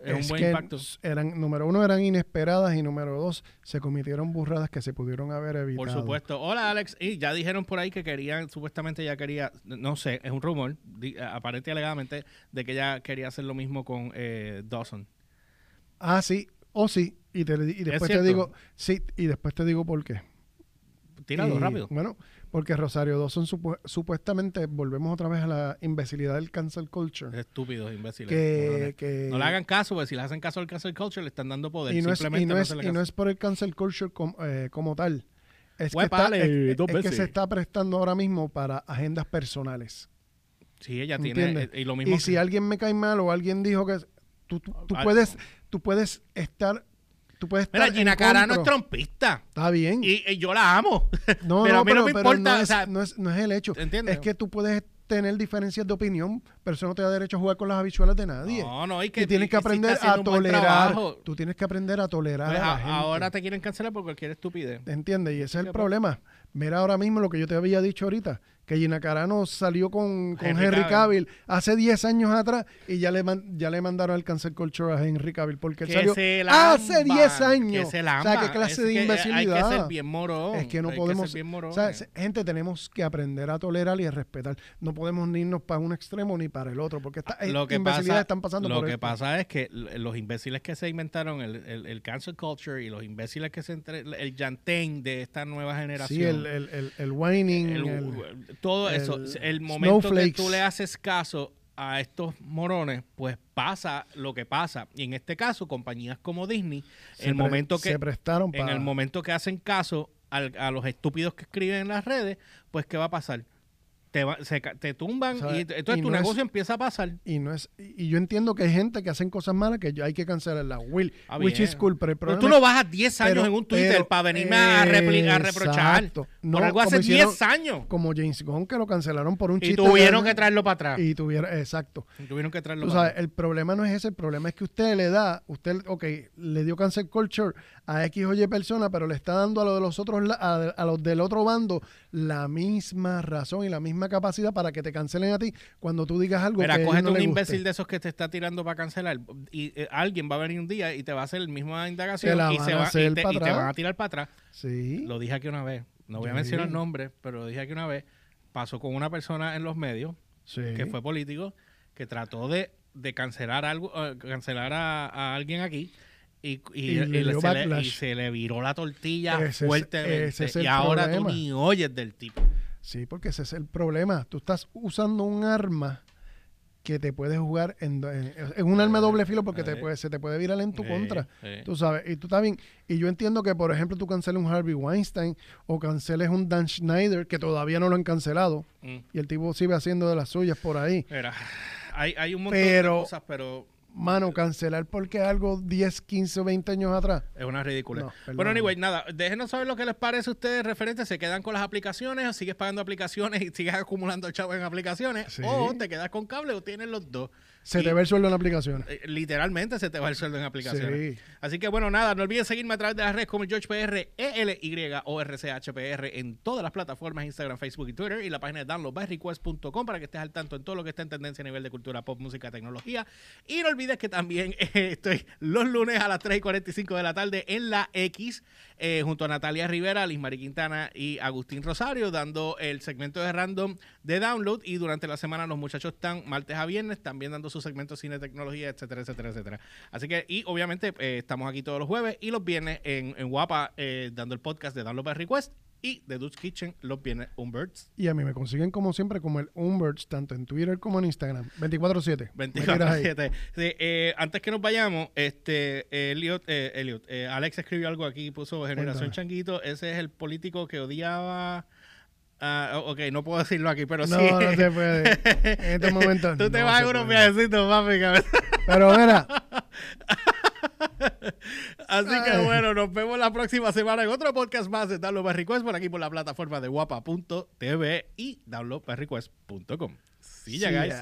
Speaker 1: Es, un buen
Speaker 2: que
Speaker 1: impacto.
Speaker 2: eran, número uno, eran inesperadas y número dos, se cometieron burradas que se pudieron haber evitado.
Speaker 1: Por supuesto. Hola, Alex. Y ya dijeron por ahí que querían, supuestamente ya quería, no sé, es un rumor, di- aparente y alegadamente, de que ella quería hacer lo mismo con eh, Dawson.
Speaker 2: Ah, sí, o sí, y, te, y después te digo, sí, y después te digo por qué.
Speaker 1: Tíralo
Speaker 2: Y,
Speaker 1: rápido.
Speaker 2: Bueno, porque Rosario Dawson supu- supuestamente, volvemos otra vez a la imbecilidad del cancel culture.
Speaker 1: Estúpidos, imbéciles.
Speaker 2: que,
Speaker 1: No le hagan caso, porque si le hacen caso al cancel culture, le están dando poder.
Speaker 2: y no es, y
Speaker 1: Simplemente
Speaker 2: no
Speaker 1: no
Speaker 2: es, y no es por el cancel culture com- eh, como tal. Es, que está, es- que se está prestando ahora mismo para agendas personales.
Speaker 1: Sí, ella tiene.
Speaker 2: ¿Entiendes?
Speaker 1: eh, Y lo mismo.
Speaker 2: Y si alguien me cae mal o alguien dijo que tú, tú, tú puedes tú puedes estar tú puedes
Speaker 1: Mira,
Speaker 2: estar
Speaker 1: Gina
Speaker 2: en
Speaker 1: Carano es trompista.
Speaker 2: Está bien.
Speaker 1: Y, y yo la amo.
Speaker 2: no,
Speaker 1: pero
Speaker 2: no,
Speaker 1: a mí no me
Speaker 2: pero
Speaker 1: importa,
Speaker 2: No
Speaker 1: o
Speaker 2: es,
Speaker 1: sea,
Speaker 2: no es- no es el hecho.
Speaker 1: ¿entiendes?
Speaker 2: Es que tú puedes tener diferencias de opinión, pero eso no te da derecho a jugar con las habichuelas de nadie.
Speaker 1: No, no, y
Speaker 2: Y
Speaker 1: que
Speaker 2: tienes
Speaker 1: y-
Speaker 2: que
Speaker 1: si está
Speaker 2: aprender a tolerar. Tú tienes que aprender a tolerar
Speaker 1: pues,
Speaker 2: a la gente.
Speaker 1: ahora te quieren cancelar por cualquier estupidez.
Speaker 2: ¿Entiendes? Y ese es el problema. Mira ahora mismo lo que yo te había dicho ahorita, que Gina Carano salió con, con
Speaker 1: Henry
Speaker 2: Henry,
Speaker 1: Cavill.
Speaker 2: Cavill hace 10 años atrás y ya le, man- ya le mandaron el cancel culture a Henry Cavill porque él
Speaker 1: Que
Speaker 2: salió
Speaker 1: se
Speaker 2: hace 10 años.
Speaker 1: Que se
Speaker 2: o sea, qué clase
Speaker 1: Es
Speaker 2: de
Speaker 1: que Hay
Speaker 2: imbecilidad.
Speaker 1: que ser bien morón.
Speaker 2: Es que no
Speaker 1: hay
Speaker 2: podemos.
Speaker 1: ser bien morón.
Speaker 2: o sea, es- gente, tenemos que aprender a tolerar y a respetar. No podemos ni irnos para un extremo ni para el otro, porque estas
Speaker 1: lo que
Speaker 2: imbecilidades
Speaker 1: pasa,
Speaker 2: están pasando
Speaker 1: lo
Speaker 2: por
Speaker 1: que
Speaker 2: esto.
Speaker 1: pasa es que los imbéciles que se inventaron el, el, el cancel culture y los imbéciles que se entre, el yantén de esta nueva generación
Speaker 2: Sí, el, el, el, el whining.
Speaker 1: el- todo
Speaker 2: el
Speaker 1: eso, el momento
Speaker 2: snowflakes.
Speaker 1: que tú le haces caso a estos morones, pues pasa lo que pasa. Y en este caso, compañías como Disney,
Speaker 2: se
Speaker 1: el momento que
Speaker 2: se prestaron
Speaker 1: en el momento que hacen caso al- a los estúpidos que escriben en las redes, pues ¿qué va a pasar? Te, va- se te tumban
Speaker 2: O sea,
Speaker 1: y entonces
Speaker 2: y
Speaker 1: tu
Speaker 2: no es-
Speaker 1: negocio empieza a pasar.
Speaker 2: y no es y yo entiendo que hay gente que hacen cosas malas que yo- hay que cancelarlas Will
Speaker 1: Ah,
Speaker 2: which is cool pero
Speaker 1: Pero tú vas a 10 años
Speaker 2: pero-
Speaker 1: en un Twitter
Speaker 2: pero-
Speaker 1: para venirme a, repli- a reprochar.
Speaker 2: Exacto.
Speaker 1: Por
Speaker 2: No,
Speaker 1: algo hace
Speaker 2: hicieron-
Speaker 1: 10 años.
Speaker 2: como James Gunn que lo cancelaron por un
Speaker 1: Y
Speaker 2: chiste
Speaker 1: tuvieron
Speaker 2: de-
Speaker 1: que traerlo para atrás.
Speaker 2: y tuviera exacto
Speaker 1: tuvieron que traerlo
Speaker 2: Tú
Speaker 1: para
Speaker 2: sabes,
Speaker 1: atrás.
Speaker 2: el problema no es ese, el problema es que usted le da, usted, ok, le dio cancel culture a X o Y persona, pero le está dando a los de los otros, a, a los del otro bando la misma razón y la misma capacidad para que te cancelen a ti cuando tú digas algo
Speaker 1: Mira,
Speaker 2: que
Speaker 1: cógete
Speaker 2: no
Speaker 1: un imbécil
Speaker 2: guste.
Speaker 1: de esos que te está tirando para cancelar y eh, alguien va a venir un día y te va a hacer la misma indagación
Speaker 2: la
Speaker 1: y, se va, y, te, y van a tirar para atrás.
Speaker 2: Sí,
Speaker 1: Lo dije aquí una vez. No voy a mencionar nombres, pero lo dije aquí una vez. Pasó con una persona en los medios
Speaker 2: sí.
Speaker 1: que fue político que trató de, de cancelar algo, eh, cancelar a, a alguien aquí. Y, y-
Speaker 2: le
Speaker 1: se le,
Speaker 2: backlash.
Speaker 1: y se le viró la tortilla
Speaker 2: Ese es-
Speaker 1: fuertemente.
Speaker 2: ese es
Speaker 1: y ahora
Speaker 2: problema.
Speaker 1: tú ni oyes del tipo.
Speaker 2: Sí, porque ese es el problema. Tú estás usando un arma que te puede jugar en, en- es un arma de doble filo porque te
Speaker 1: Eh.
Speaker 2: puede, se te puede virar en tu
Speaker 1: Eh,
Speaker 2: contra.
Speaker 1: eh.
Speaker 2: Tú sabes, y tú estás bien. Y yo entiendo que, por ejemplo, tú canceles un Harvey Weinstein o canceles un Dan Schneider, que todavía no lo han cancelado,
Speaker 1: Mm.
Speaker 2: y el tipo sigue haciendo de las suyas por ahí.
Speaker 1: Mira, hay, hay un montón
Speaker 2: Pero-
Speaker 1: de cosas, pero
Speaker 2: Mano, cancelar porque algo 10, 15 o 20 años atrás.
Speaker 1: Es una ridícula.
Speaker 2: No,
Speaker 1: bueno, anyway, nada, déjenos saber lo que les parece a ustedes referente. ¿Se quedan con las aplicaciones o sigues pagando aplicaciones y sigues acumulando chavos en aplicaciones?
Speaker 2: Sí.
Speaker 1: O te quedas con cable o tienes los dos.
Speaker 2: Se
Speaker 1: Y,
Speaker 2: te ve el sueldo en la aplicación.
Speaker 1: eh, Literalmente se te va el sueldo en aplicaciones.
Speaker 2: Sí.
Speaker 1: Así que bueno, nada, no olviden seguirme a través de las redes como GeorgePR, ELY o RCHPR en todas las plataformas, Instagram, Facebook y Twitter y la página de downloadbyrequest.com para que estés al tanto en todo lo que está en tendencia a nivel de cultura pop, música, tecnología. Y no olvides que también eh, estoy los lunes a las 3 y 45 de la tarde en la X eh, junto a Natalia Rivera, Liz Mari Quintana y Agustín Rosario dando el segmento de random de download y durante la semana los muchachos están martes a viernes también dando su segmento cine, tecnología, etcétera, etcétera, etcétera. Así que, y obviamente eh, estamos aquí todos los jueves y los viernes en, en Guapa eh, dando el podcast de Download by Request y de Dude's Kitchen los viernes Umberts.
Speaker 2: Y a mí me consiguen como siempre como el Umberts, tanto en Twitter como en Instagram. 24-7. Me tiras ahí.
Speaker 1: 24-7. Sí, eh, antes que nos vayamos, este Elliot, eh, Elliot, eh, Alex escribió algo aquí, puso Generación
Speaker 2: Cuéntame.
Speaker 1: Changuito. Ese es el político que odiaba. Ah, ok, no puedo decirlo aquí, pero
Speaker 2: No,
Speaker 1: sí.
Speaker 2: no se puede. En este momento.
Speaker 1: Tú te
Speaker 2: no
Speaker 1: vas a unos viajecitos, papi.
Speaker 2: Pero mira,
Speaker 1: Así que bueno, nos vemos la próxima semana en otro podcast más de Download by Request por aquí por la plataforma de guapa.tv y downloadbyrequest.com. Sí, ya, guys.